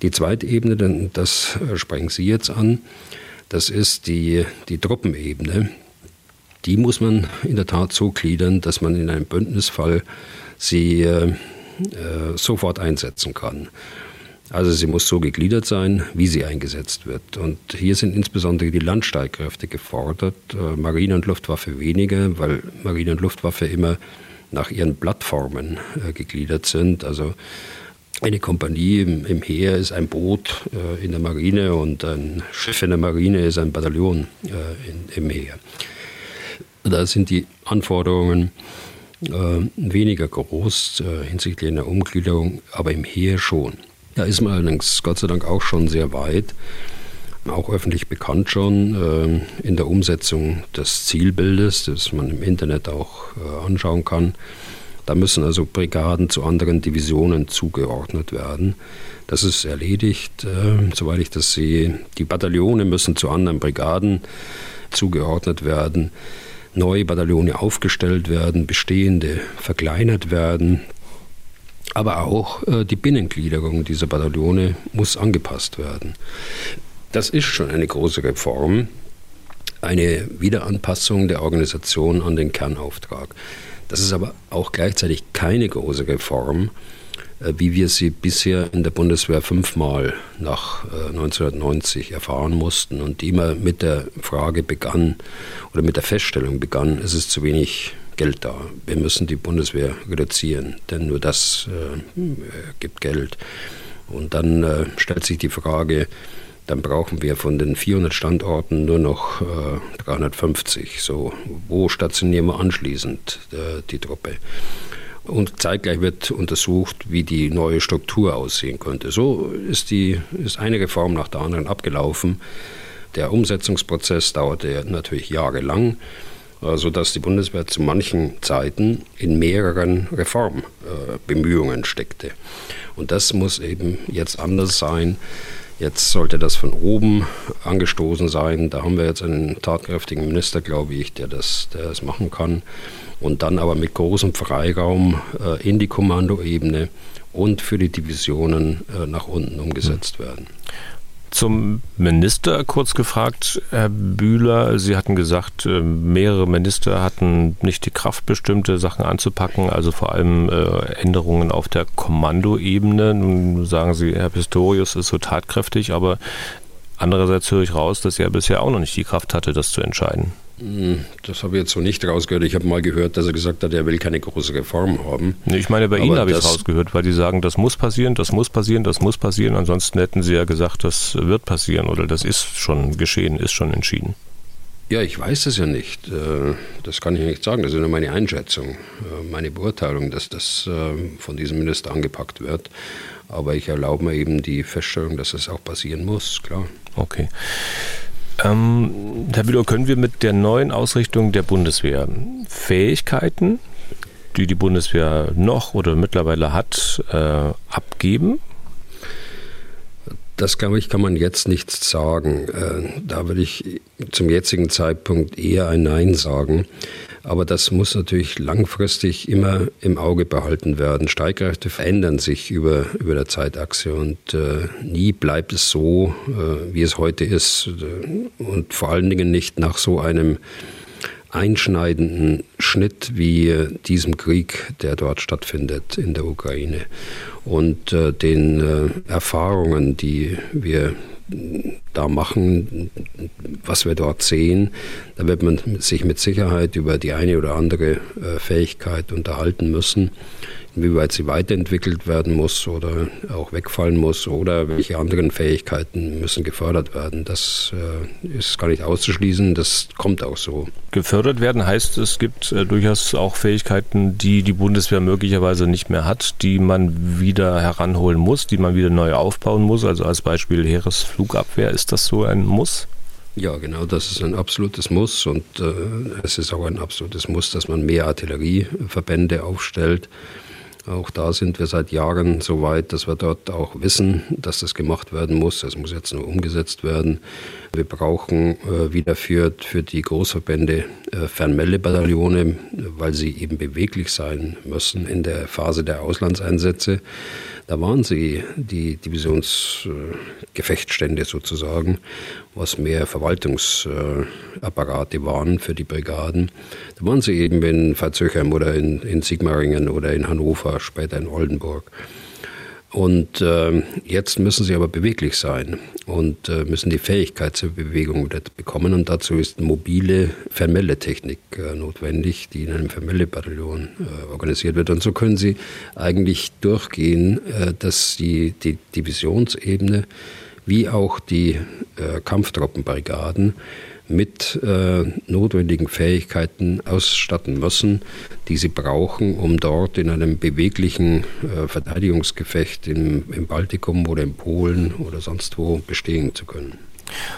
Die zweite Ebene, das sprechen Sie jetzt an, das ist die, die Truppenebene. Die muss man in der Tat so gliedern, dass man in einem Bündnisfall sie äh, äh sofort einsetzen kann. Also sie muss so gegliedert sein, wie sie eingesetzt wird. Und hier sind insbesondere die Landstreitkräfte gefordert, äh, Marine und Luftwaffe weniger, weil Marine und Luftwaffe immer nach ihren Plattformen äh, gegliedert sind. Also eine Kompanie im, Heer ist ein Boot äh, in der Marine und ein Schiff in der Marine ist ein Bataillon im Heer. Da sind die Anforderungen weniger groß hinsichtlich einer Umgliederung, aber im Heer schon. Da ist man allerdings Gott sei Dank auch schon sehr weit, auch öffentlich bekannt schon äh, in der Umsetzung des Zielbildes, das man im Internet auch äh, anschauen kann. Da müssen also Brigaden zu anderen Divisionen zugeordnet werden. Das ist erledigt, äh, soweit ich das sehe. Die Bataillone müssen zu anderen Brigaden zugeordnet werden, neue Bataillone aufgestellt werden, bestehende verkleinert werden. Aber auch äh, die Binnengliederung dieser Bataillone muss angepasst werden. Das ist schon eine große Reform, eine Wiederanpassung der Organisation an den Kernauftrag. Das ist aber auch gleichzeitig keine große Reform, äh, wie wir sie bisher in der Bundeswehr fünfmal nach 1990 äh, erfahren mussten und die immer mit der Frage begann oder mit der Feststellung begann, es ist zu wenig Geld da. Wir müssen die Bundeswehr reduzieren, denn nur das äh, gibt Geld. Und dann äh, stellt sich die Frage, dann brauchen wir von den 400 Standorten nur noch äh, 350. So, wo stationieren wir anschließend äh, die Truppe? Und zeitgleich wird untersucht, wie die neue Struktur aussehen könnte. So ist, die, ist eine Reform nach der anderen abgelaufen. Der Umsetzungsprozess dauerte natürlich jahrelang sodass die Bundeswehr zu manchen Zeiten in mehreren Reformbemühungen steckte. Und das muss eben jetzt anders sein. Jetzt sollte das von oben angestoßen sein. Da haben wir jetzt einen tatkräftigen Minister, glaube ich, der das, der das machen kann. Und dann aber mit großem Freiraum äh, in die Kommandoebene und für die Divisionen äh, nach unten umgesetzt werden. Zum Minister kurz gefragt, Herr Bühler. Sie hatten gesagt, äh, mehrere Minister hatten nicht die Kraft, bestimmte Sachen anzupacken, also vor allem äh, Änderungen auf der Kommandoebene. Nun sagen Sie, Herr Pistorius ist so tatkräftig, aber andererseits höre ich raus, dass er bisher auch noch nicht die Kraft hatte, das zu entscheiden. Hm, das habe ich jetzt so nicht rausgehört. Ich habe mal gehört, dass er gesagt hat, er will keine große Reform haben. Ich meine, bei Aber Ihnen habe ich es rausgehört, weil die sagen, das muss passieren, das muss passieren, das muss passieren. Ansonsten hätten Sie ja gesagt, das wird passieren oder das ist schon geschehen, ist schon entschieden. Ja, ich weiß es ja nicht. Äh, das kann ich nicht sagen. Das ist nur meine Einschätzung, äh, meine Beurteilung, dass das äh, von diesem Minister angepackt wird. Aber ich erlaube mir eben die Feststellung, dass es auch passieren muss, klar. Okay. Ähm, Herr Bülow, können wir mit der neuen Ausrichtung der Bundeswehr Fähigkeiten, die die Bundeswehr noch oder mittlerweile hat, äh, abgeben? Das, glaube ich, kann man jetzt nicht sagen. Äh, da würde ich zum jetzigen Zeitpunkt eher ein Nein sagen. Aber das muss natürlich langfristig immer im Auge behalten werden. Streitkräfte verändern sich über, über der Zeitachse und äh, nie bleibt es so, äh, wie es heute ist. Und vor allen Dingen nicht nach so einem einschneidenden Schnitt wie diesem Krieg, der dort stattfindet in der Ukraine. Und äh, den äh, Erfahrungen, die wir da machen, was wir dort sehen. Da wird man sich mit Sicherheit über die eine oder andere äh, Fähigkeit unterhalten müssen inwieweit sie weiterentwickelt werden muss oder auch wegfallen muss oder welche anderen Fähigkeiten müssen gefördert werden. Das äh, ist gar nicht auszuschließen, das kommt auch so. Gefördert werden heißt, es gibt äh, durchaus auch Fähigkeiten, die die Bundeswehr möglicherweise nicht mehr hat, die man wieder heranholen muss, die man wieder neu aufbauen muss. Also als Beispiel Heeresflugabwehr, ist das so ein Muss? Ja, genau, das ist ein absolutes Muss und äh, es ist auch ein absolutes Muss, dass man mehr Artillerieverbände aufstellt. Auch da sind wir seit Jahren so weit, dass wir dort auch wissen, dass das gemacht werden muss. Es muss jetzt nur umgesetzt werden. Wir brauchen äh, wieder für, für die Großverbände äh, Fernmeldebataillone, weil sie eben beweglich sein müssen in der Phase der Auslandseinsätze. Da waren sie die Divisionsgefechtsstände sozusagen, was mehr Verwaltungsapparate waren für die Brigaden. Da waren sie eben in Verzöchern oder in, in Sigmaringen oder in Hannover, später in Oldenburg. Und äh, jetzt müssen sie aber beweglich sein und äh, müssen die Fähigkeit zur Bewegung wieder bekommen. Und dazu ist mobile Vermeldetechnik äh, notwendig, die in einem Vermeldebataillon äh, organisiert wird. Und so können sie eigentlich durchgehen, äh, dass die, die Divisionsebene wie auch die äh, Kampftruppenbrigaden mit äh, notwendigen Fähigkeiten ausstatten müssen, die sie brauchen, um dort in einem beweglichen äh, Verteidigungsgefecht im, im Baltikum oder in Polen oder sonst wo bestehen zu können.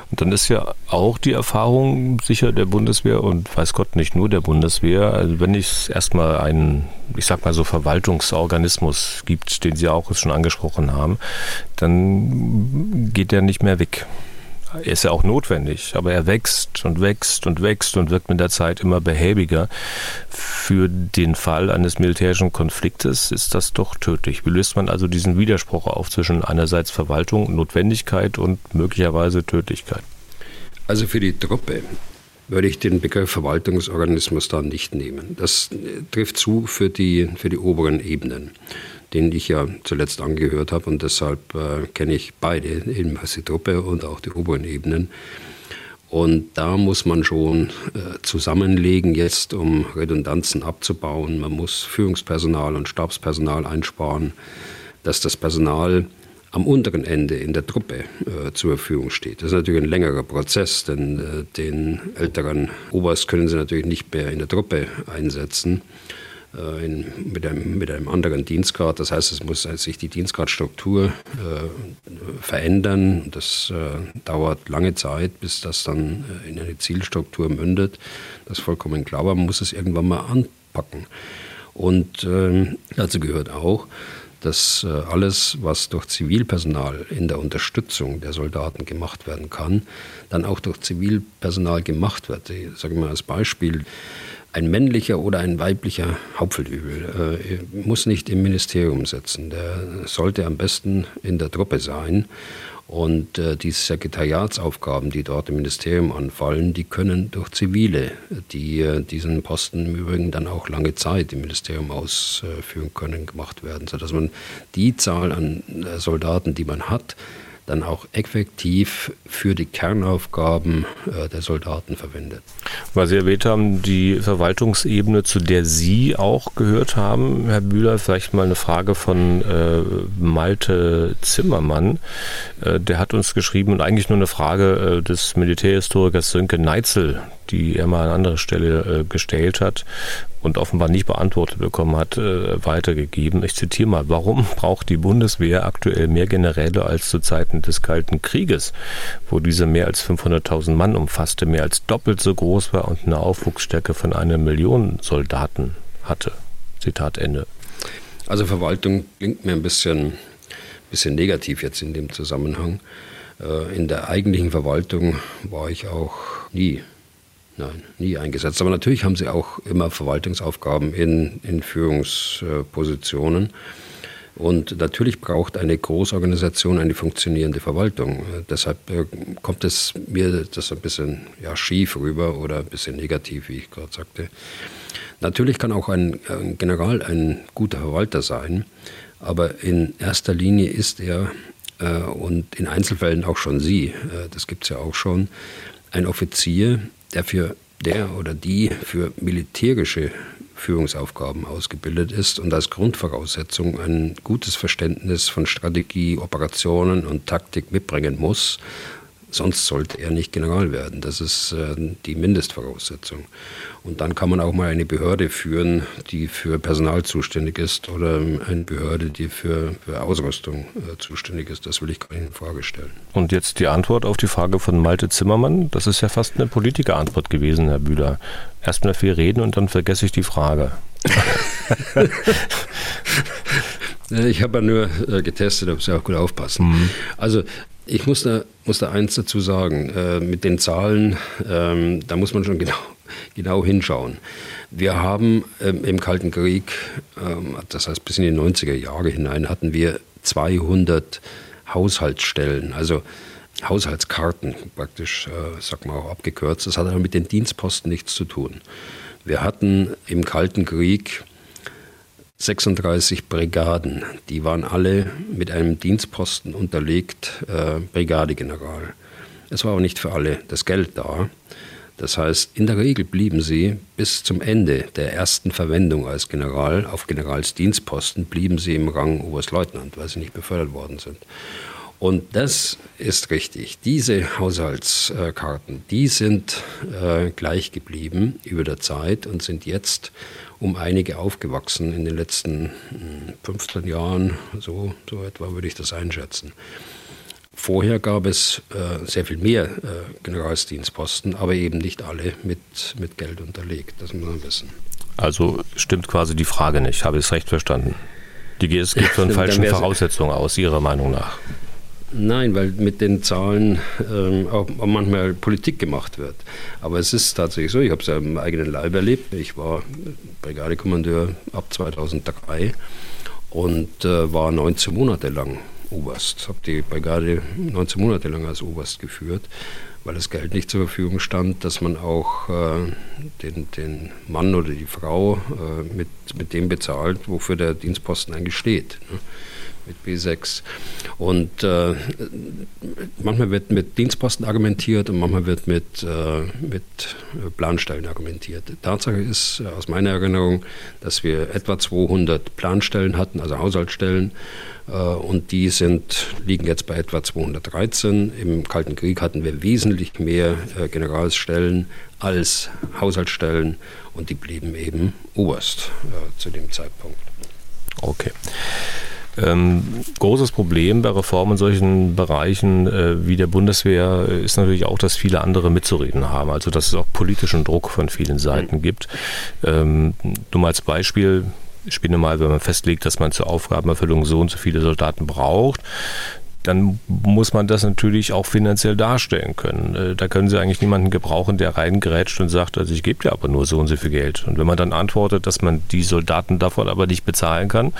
Und dann ist ja auch die Erfahrung sicher der Bundeswehr und weiß Gott nicht nur der Bundeswehr. Also wenn es erstmal einen, ich sag mal so Verwaltungsorganismus gibt, den Sie auch schon angesprochen haben, dann geht der nicht mehr weg. Er ist ja auch notwendig, aber er wächst und wächst und wächst und wird mit der Zeit immer behäbiger. Für den Fall eines militärischen Konfliktes ist das doch tödlich. Wie löst man also diesen Widerspruch auf zwischen einerseits Verwaltung, Notwendigkeit und möglicherweise Tödlichkeit? Also für die Truppe würde ich den Begriff Verwaltungsorganismus da nicht nehmen. Das trifft zu für die, für die oberen Ebenen den ich ja zuletzt angehört habe und deshalb äh, kenne ich beide, eben die Truppe und auch die oberen Ebenen. Und da muss man schon äh, zusammenlegen jetzt, um Redundanzen abzubauen. Man muss Führungspersonal und Stabspersonal einsparen, dass das Personal am unteren Ende in der Truppe äh, zur Verfügung steht. Das ist natürlich ein längerer Prozess, denn äh, den älteren Oberst können Sie natürlich nicht mehr in der Truppe einsetzen. Äh, in, mit, einem, mit einem anderen Dienstgrad. Das heißt, es muss sich die Dienstgradstruktur äh, verändern. Das äh, dauert lange Zeit, bis das dann äh, in eine Zielstruktur mündet. Das ist vollkommen klar, aber man muss es irgendwann mal anpacken. Und äh, dazu gehört auch, dass äh, alles, was durch Zivilpersonal in der Unterstützung der Soldaten gemacht werden kann, dann auch durch Zivilpersonal gemacht wird. Ich sage mal als Beispiel, ein männlicher oder ein weiblicher Hauptfeldübel äh, muss nicht im Ministerium sitzen. Der sollte am besten in der Truppe sein. Und äh, die Sekretariatsaufgaben, die dort im Ministerium anfallen, die können durch Zivile, die äh, diesen Posten im Übrigen dann auch lange Zeit im Ministerium ausführen können, gemacht werden, sodass man die Zahl an äh, Soldaten, die man hat, dann auch effektiv für die Kernaufgaben äh, der Soldaten verwendet. Weil Sie erwähnt haben, die Verwaltungsebene, zu der Sie auch gehört haben, Herr Bühler, vielleicht mal eine Frage von äh, Malte Zimmermann. Äh, der hat uns geschrieben und eigentlich nur eine Frage äh, des Militärhistorikers Sönke Neitzel, die er mal an anderer Stelle äh, gestellt hat und offenbar nicht beantwortet bekommen hat, äh, weitergegeben. Ich zitiere mal, warum braucht die Bundeswehr aktuell mehr Generäle als zu Zeiten des Kalten Krieges, wo diese mehr als 500.000 Mann umfasste, mehr als doppelt so groß war und eine Aufwuchsstärke von einer Million Soldaten hatte? Zitat Ende. Also Verwaltung klingt mir ein bisschen, bisschen negativ jetzt in dem Zusammenhang. Äh, in der eigentlichen Verwaltung war ich auch nie Nein, nie eingesetzt. Aber natürlich haben sie auch immer Verwaltungsaufgaben in, in Führungspositionen. Und natürlich braucht eine Großorganisation eine funktionierende Verwaltung. Deshalb äh, kommt es mir das ein bisschen ja, schief rüber oder ein bisschen negativ, wie ich gerade sagte. Natürlich kann auch ein, General ein guter Verwalter sein, aber in erster Linie ist er äh, und in Einzelfällen auch schon Sie, äh, das gibt es ja auch schon, ein Offizier, der für der oder die für militärische Führungsaufgaben ausgebildet ist und als Grundvoraussetzung ein gutes Verständnis von Strategie, Operationen und Taktik mitbringen muss, Sonst sollte er nicht General werden. Das ist äh, die Mindestvoraussetzung. Und dann kann man auch mal eine Behörde führen, die für Personal zuständig ist oder eine Behörde, die für, für Ausrüstung äh, zuständig ist. Das will ich gar nicht in Frage stellen. Und jetzt die Antwort auf die Frage von Malte Zimmermann. Das ist ja fast eine Politikerantwort gewesen, Herr Bühler. Erst mal viel reden und dann vergesse ich die Frage. ich habe ja nur äh, getestet, ob Sie auch gut aufpassen. Mhm. Also ich muss da, muss da eins dazu sagen. Äh, mit den Zahlen, ähm, da muss man schon genau, genau hinschauen. Wir haben ähm, im Kalten Krieg, ähm, das heißt bis in die 90er Jahre hinein, hatten wir 200 Haushaltsstellen, also Haushaltskarten praktisch, äh, sagt man auch abgekürzt. Das hat aber mit den Dienstposten nichts zu tun. Wir hatten im Kalten Krieg 36 Brigaden. Die waren alle mit einem Dienstposten unterlegt, äh, Brigadegeneral. Es war aber nicht für alle das Geld da. Das heißt, in der Regel blieben sie bis zum Ende der ersten Verwendung als General auf Generalsdienstposten, blieben sie im Rang Oberstleutnant, weil sie nicht befördert worden sind. Und das ist richtig. Diese Haushaltskarten, die sind äh, gleich geblieben über der Zeit und sind jetzt um einige aufgewachsen in den letzten 15 hm, Jahren. So, so etwa würde ich das einschätzen. Vorher gab es äh, sehr viel mehr äh, Generalsdienstposten, aber eben nicht alle mit, mit Geld unterlegt. Das muss man wissen. Also stimmt quasi die Frage nicht. Habe ich es recht verstanden? Die es geht von falschen Voraussetzungen aus, Ihrer Meinung nach. Nein, weil mit den Zahlen ähm, auch manchmal Politik gemacht wird. Aber es ist tatsächlich so, ich habe es ja im eigenen Leib erlebt. Ich war Brigadekommandeur ab 2003 und äh, war 19 Monate lang Oberst. Habe die Brigade 19 Monate lang als Oberst geführt, weil das Geld nicht zur Verfügung stand, dass man auch äh, den, den Mann oder die Frau äh, mit, mit dem bezahlt, wofür der Dienstposten eigentlich steht. Ne? Mit B6. Und äh, manchmal wird mit Dienstposten argumentiert und manchmal wird mit, äh, mit Planstellen argumentiert. Tatsache ist äh, aus meiner Erinnerung, dass wir etwa 200 Planstellen hatten, also Haushaltsstellen. Äh, und die sind, liegen jetzt bei etwa 213. Im Kalten Krieg hatten wir wesentlich mehr äh, Generalsstellen als Haushaltsstellen und die blieben eben oberst äh, zu dem Zeitpunkt. Okay. Ähm, großes Problem bei Reformen in solchen Bereichen äh, wie der Bundeswehr ist natürlich auch, dass viele andere mitzureden haben. Also dass es auch politischen Druck von vielen Seiten mhm. gibt. Ähm, nur mal als Beispiel, ich spinne mal, wenn man festlegt, dass man zur Aufgabenerfüllung so und so viele Soldaten braucht, dann muss man das natürlich auch finanziell darstellen können. Äh, da können Sie eigentlich niemanden gebrauchen, der reingrätscht und sagt, also ich gebe dir aber nur so und so viel Geld. Und wenn man dann antwortet, dass man die Soldaten davon aber nicht bezahlen kann,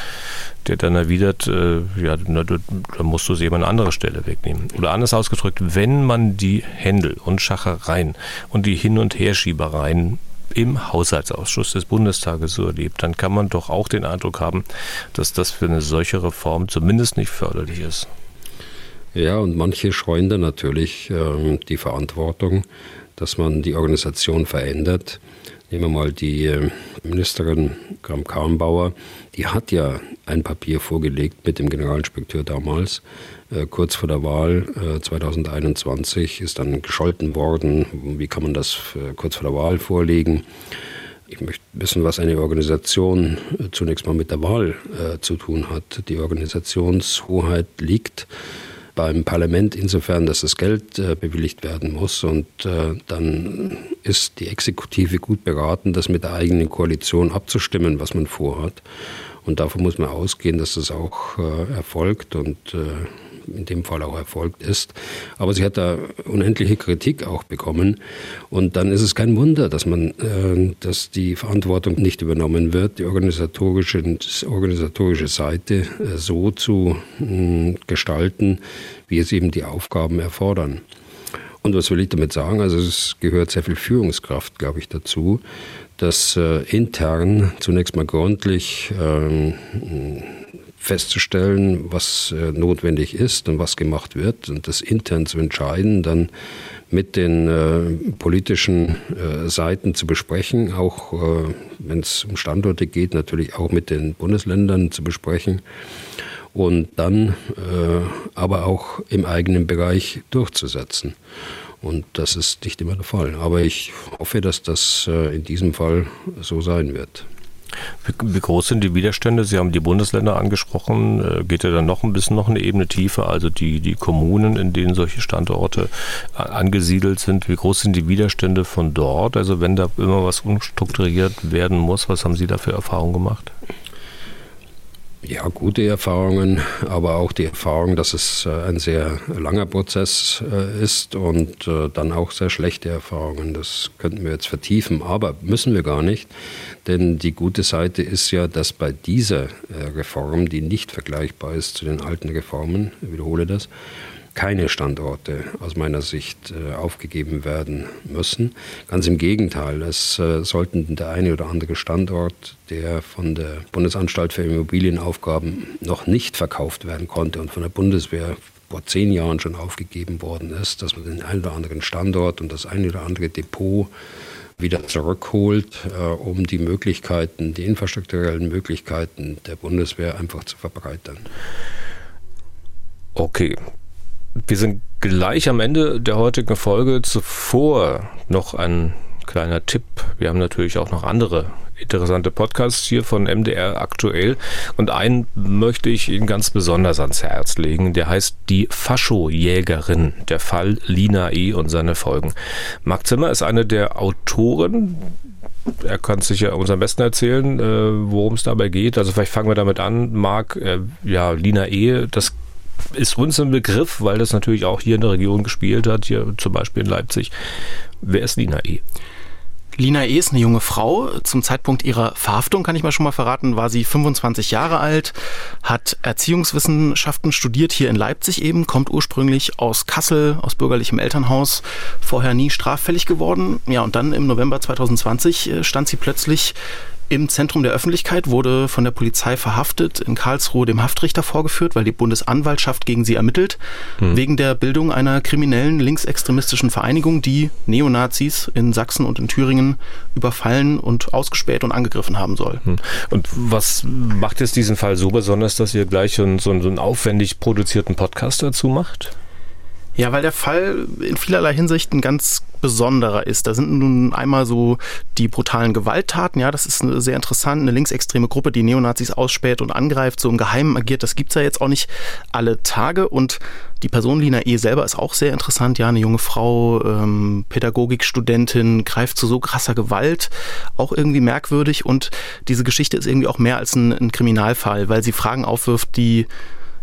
der dann erwidert, äh, ja, na, dann musst du sie eben an andere Stelle wegnehmen. Oder anders ausgedrückt, wenn man die Händel und Schachereien und die Hin- und Herschiebereien im Haushaltsausschuss des Bundestages so erlebt, dann kann man doch auch den Eindruck haben, dass das für eine solche Reform zumindest nicht förderlich ist. Ja, und manche scheuen dann natürlich äh, die Verantwortung, dass man die Organisation verändert. Nehmen wir mal die äh, Ministerin Kram-Karrenbauer, die hat ja ein Papier vorgelegt mit dem Generalinspekteur damals. Äh, kurz vor der Wahl äh, 2021 ist dann gescholten worden. Wie kann man das äh, kurz vor der Wahl vorlegen? Ich möchte wissen, was eine Organisation äh, zunächst mal mit der Wahl zu tun hat. Die Organisationshoheit liegt beim Parlament insofern, dass das Geld äh, bewilligt werden muss. Und äh, dann ist die Exekutive gut beraten, das mit der eigenen Koalition abzustimmen, was man vorhat. Und davon muss man ausgehen, dass das auch äh, erfolgt und äh, in dem Fall auch erfolgt ist. Aber sie hat da unendliche Kritik auch bekommen. Und dann ist es kein Wunder, dass man, äh, dass die Verantwortung nicht übernommen wird, die organisatorische, organisatorische Seite äh, so zu äh, gestalten, wie es eben die Aufgaben erfordern. Und was will ich damit sagen? Also es gehört sehr viel Führungskraft, glaube ich, dazu, dass äh, intern zunächst mal gründlich ähm, festzustellen, was äh, notwendig ist und was gemacht wird und das intern zu entscheiden, dann mit den äh, politischen äh, Seiten zu besprechen, auch äh, wenn es um Standorte geht, natürlich auch mit den Bundesländern zu besprechen und dann äh, aber auch im eigenen Bereich durchzusetzen. Und das ist nicht immer der Fall. Aber ich hoffe, dass das äh, in diesem Fall so sein wird. Wie, groß sind die Widerstände? Sie haben die Bundesländer angesprochen. Äh, geht ja dann noch ein bisschen noch eine Ebene tiefer, also die, die Kommunen, in denen solche Standorte angesiedelt sind. Wie groß sind die Widerstände von dort? Also wenn da immer was umstrukturiert werden muss, was haben Sie da für Erfahrungen gemacht? Ja, gute Erfahrungen, aber auch die Erfahrung, dass es äh, ein sehr langer Prozess äh, ist und äh, dann auch sehr schlechte Erfahrungen. Das könnten wir jetzt vertiefen, aber müssen wir gar nicht. Denn die gute Seite ist ja, dass bei dieser Reform, die nicht vergleichbar ist zu den alten Reformen, ich wiederhole das, keine Standorte aus meiner Sicht äh, aufgegeben werden müssen. Ganz im Gegenteil, es äh, sollten der eine oder andere Standort, der von der Bundesanstalt für Immobilienaufgaben noch nicht verkauft werden konnte und von der Bundeswehr vor zehn Jahren schon aufgegeben worden ist, dass man den einen oder anderen Standort und das eine oder andere Depot wieder zurückholt, äh, um die Möglichkeiten, die infrastrukturellen Möglichkeiten der Bundeswehr einfach zu verbreitern. Okay, wir sind gleich am Ende der heutigen Folge. Zuvor noch ein kleiner Tipp. Wir haben natürlich auch noch andere interessante Podcasts hier von MDR aktuell. Und einen möchte ich Ihnen ganz besonders ans Herz legen. Der heißt Die Faschojägerin, der Fall Lina E. und seine Folgen. Marc Zimmer ist eine der Autoren. Er kann sich ja uns am besten erzählen, äh, worum es dabei geht. Also vielleicht fangen wir damit an. Marc, äh, ja, Lina E., das ist uns ein Begriff, weil das natürlich auch hier in der Region gespielt hat, hier zum Beispiel in Leipzig. Wer ist Lina E.? Lina E. ist eine junge Frau. Zum Zeitpunkt ihrer Verhaftung, kann ich mal schon mal verraten, war sie 25 Jahre alt, hat Erziehungswissenschaften studiert hier in Leipzig eben, kommt ursprünglich aus Kassel, aus bürgerlichem Elternhaus, vorher nie straffällig geworden. Ja, und dann im November 2020 äh, stand sie plötzlich im Zentrum der Öffentlichkeit, wurde von der Polizei verhaftet, in Karlsruhe dem Haftrichter vorgeführt, weil die Bundesanwaltschaft gegen sie ermittelt, mhm. wegen der Bildung einer kriminellen linksextremistischen Vereinigung, die Neonazis in Sachsen und in Thüringen überfallen und ausgespäht und angegriffen haben soll. Mhm. Und was macht jetzt diesen Fall so besonders, dass ihr gleich so einen, so einen aufwendig produzierten Podcast dazu macht? Ja, weil der Fall in vielerlei Hinsicht ein ganz besonderer ist. Da sind nun einmal so die brutalen Gewalttaten, ja, das ist sehr interessant, eine linksextreme Gruppe, die Neonazis ausspäht und angreift, so im Geheimen agiert, das gibt's ja jetzt auch nicht alle Tage. Und die Person Lina E. selber ist auch sehr interessant, ja, eine junge Frau, ähm, Pädagogikstudentin, greift zu so krasser Gewalt, auch irgendwie merkwürdig. Und diese Geschichte ist irgendwie auch mehr als ein, ein Kriminalfall, weil sie Fragen aufwirft, die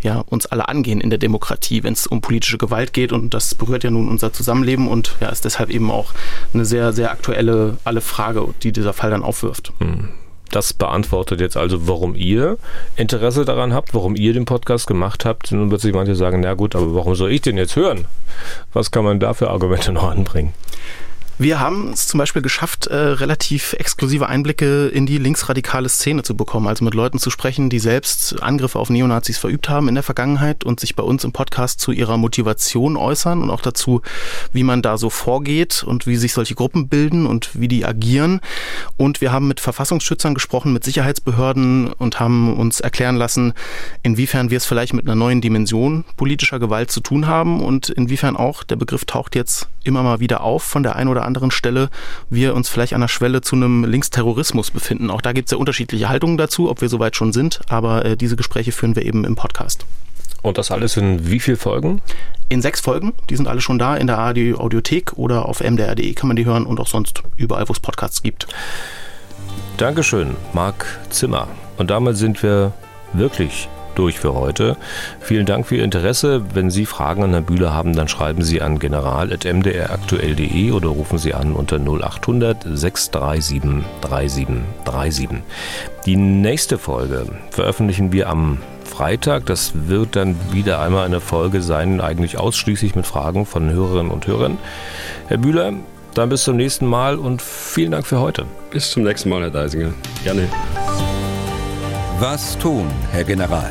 ja, uns alle angehen in der Demokratie, wenn es um politische Gewalt geht. Und das berührt ja nun unser Zusammenleben und ja, ist deshalb eben auch eine sehr, sehr aktuelle alle Frage, die dieser Fall dann aufwirft. Hm. Das beantwortet jetzt also, warum ihr Interesse daran habt, warum ihr den Podcast gemacht habt. Nun wird sich manche sagen, na gut, aber warum soll ich den jetzt hören? Was kann man da für Argumente noch anbringen? Wir haben es zum Beispiel geschafft, äh, relativ exklusive Einblicke in die linksradikale Szene zu bekommen, also mit Leuten zu sprechen, die selbst Angriffe auf Neonazis verübt haben in der Vergangenheit und sich bei uns im Podcast zu ihrer Motivation äußern und auch dazu, wie man da so vorgeht und wie sich solche Gruppen bilden und wie die agieren. Und wir haben mit Verfassungsschützern gesprochen, mit Sicherheitsbehörden und haben uns erklären lassen, inwiefern wir es vielleicht mit einer neuen Dimension politischer Gewalt zu tun haben und inwiefern auch der Begriff taucht jetzt immer mal wieder auf von der einen oder anderen Stelle wir uns vielleicht an der Schwelle zu einem Linksterrorismus befinden. Auch da gibt es ja unterschiedliche Haltungen dazu, ob wir soweit schon sind, aber äh, diese Gespräche führen wir eben im Podcast. Und das alles in wie viel Folgen? In sechs Folgen. Die sind alle schon da in der ARD Audiothek oder auf mdr.de kann man die hören und auch sonst überall, wo es Podcasts gibt. Dankeschön, Marc Zimmer. Und damit sind wir wirklich durch für heute. Vielen Dank für Ihr Interesse. Wenn Sie Fragen an Herrn Bühler haben, dann schreiben Sie an general.mdraktuell.de oder rufen Sie an unter 0800 637 3737. Die nächste Folge veröffentlichen wir am Freitag. Das wird dann wieder einmal eine Folge sein, eigentlich ausschließlich mit Fragen von Hörerinnen und Hörern. Herr Bühler, dann bis zum nächsten Mal und vielen Dank für heute. Bis zum nächsten Mal, Herr Deisinger. Gerne. Was tun, Herr General?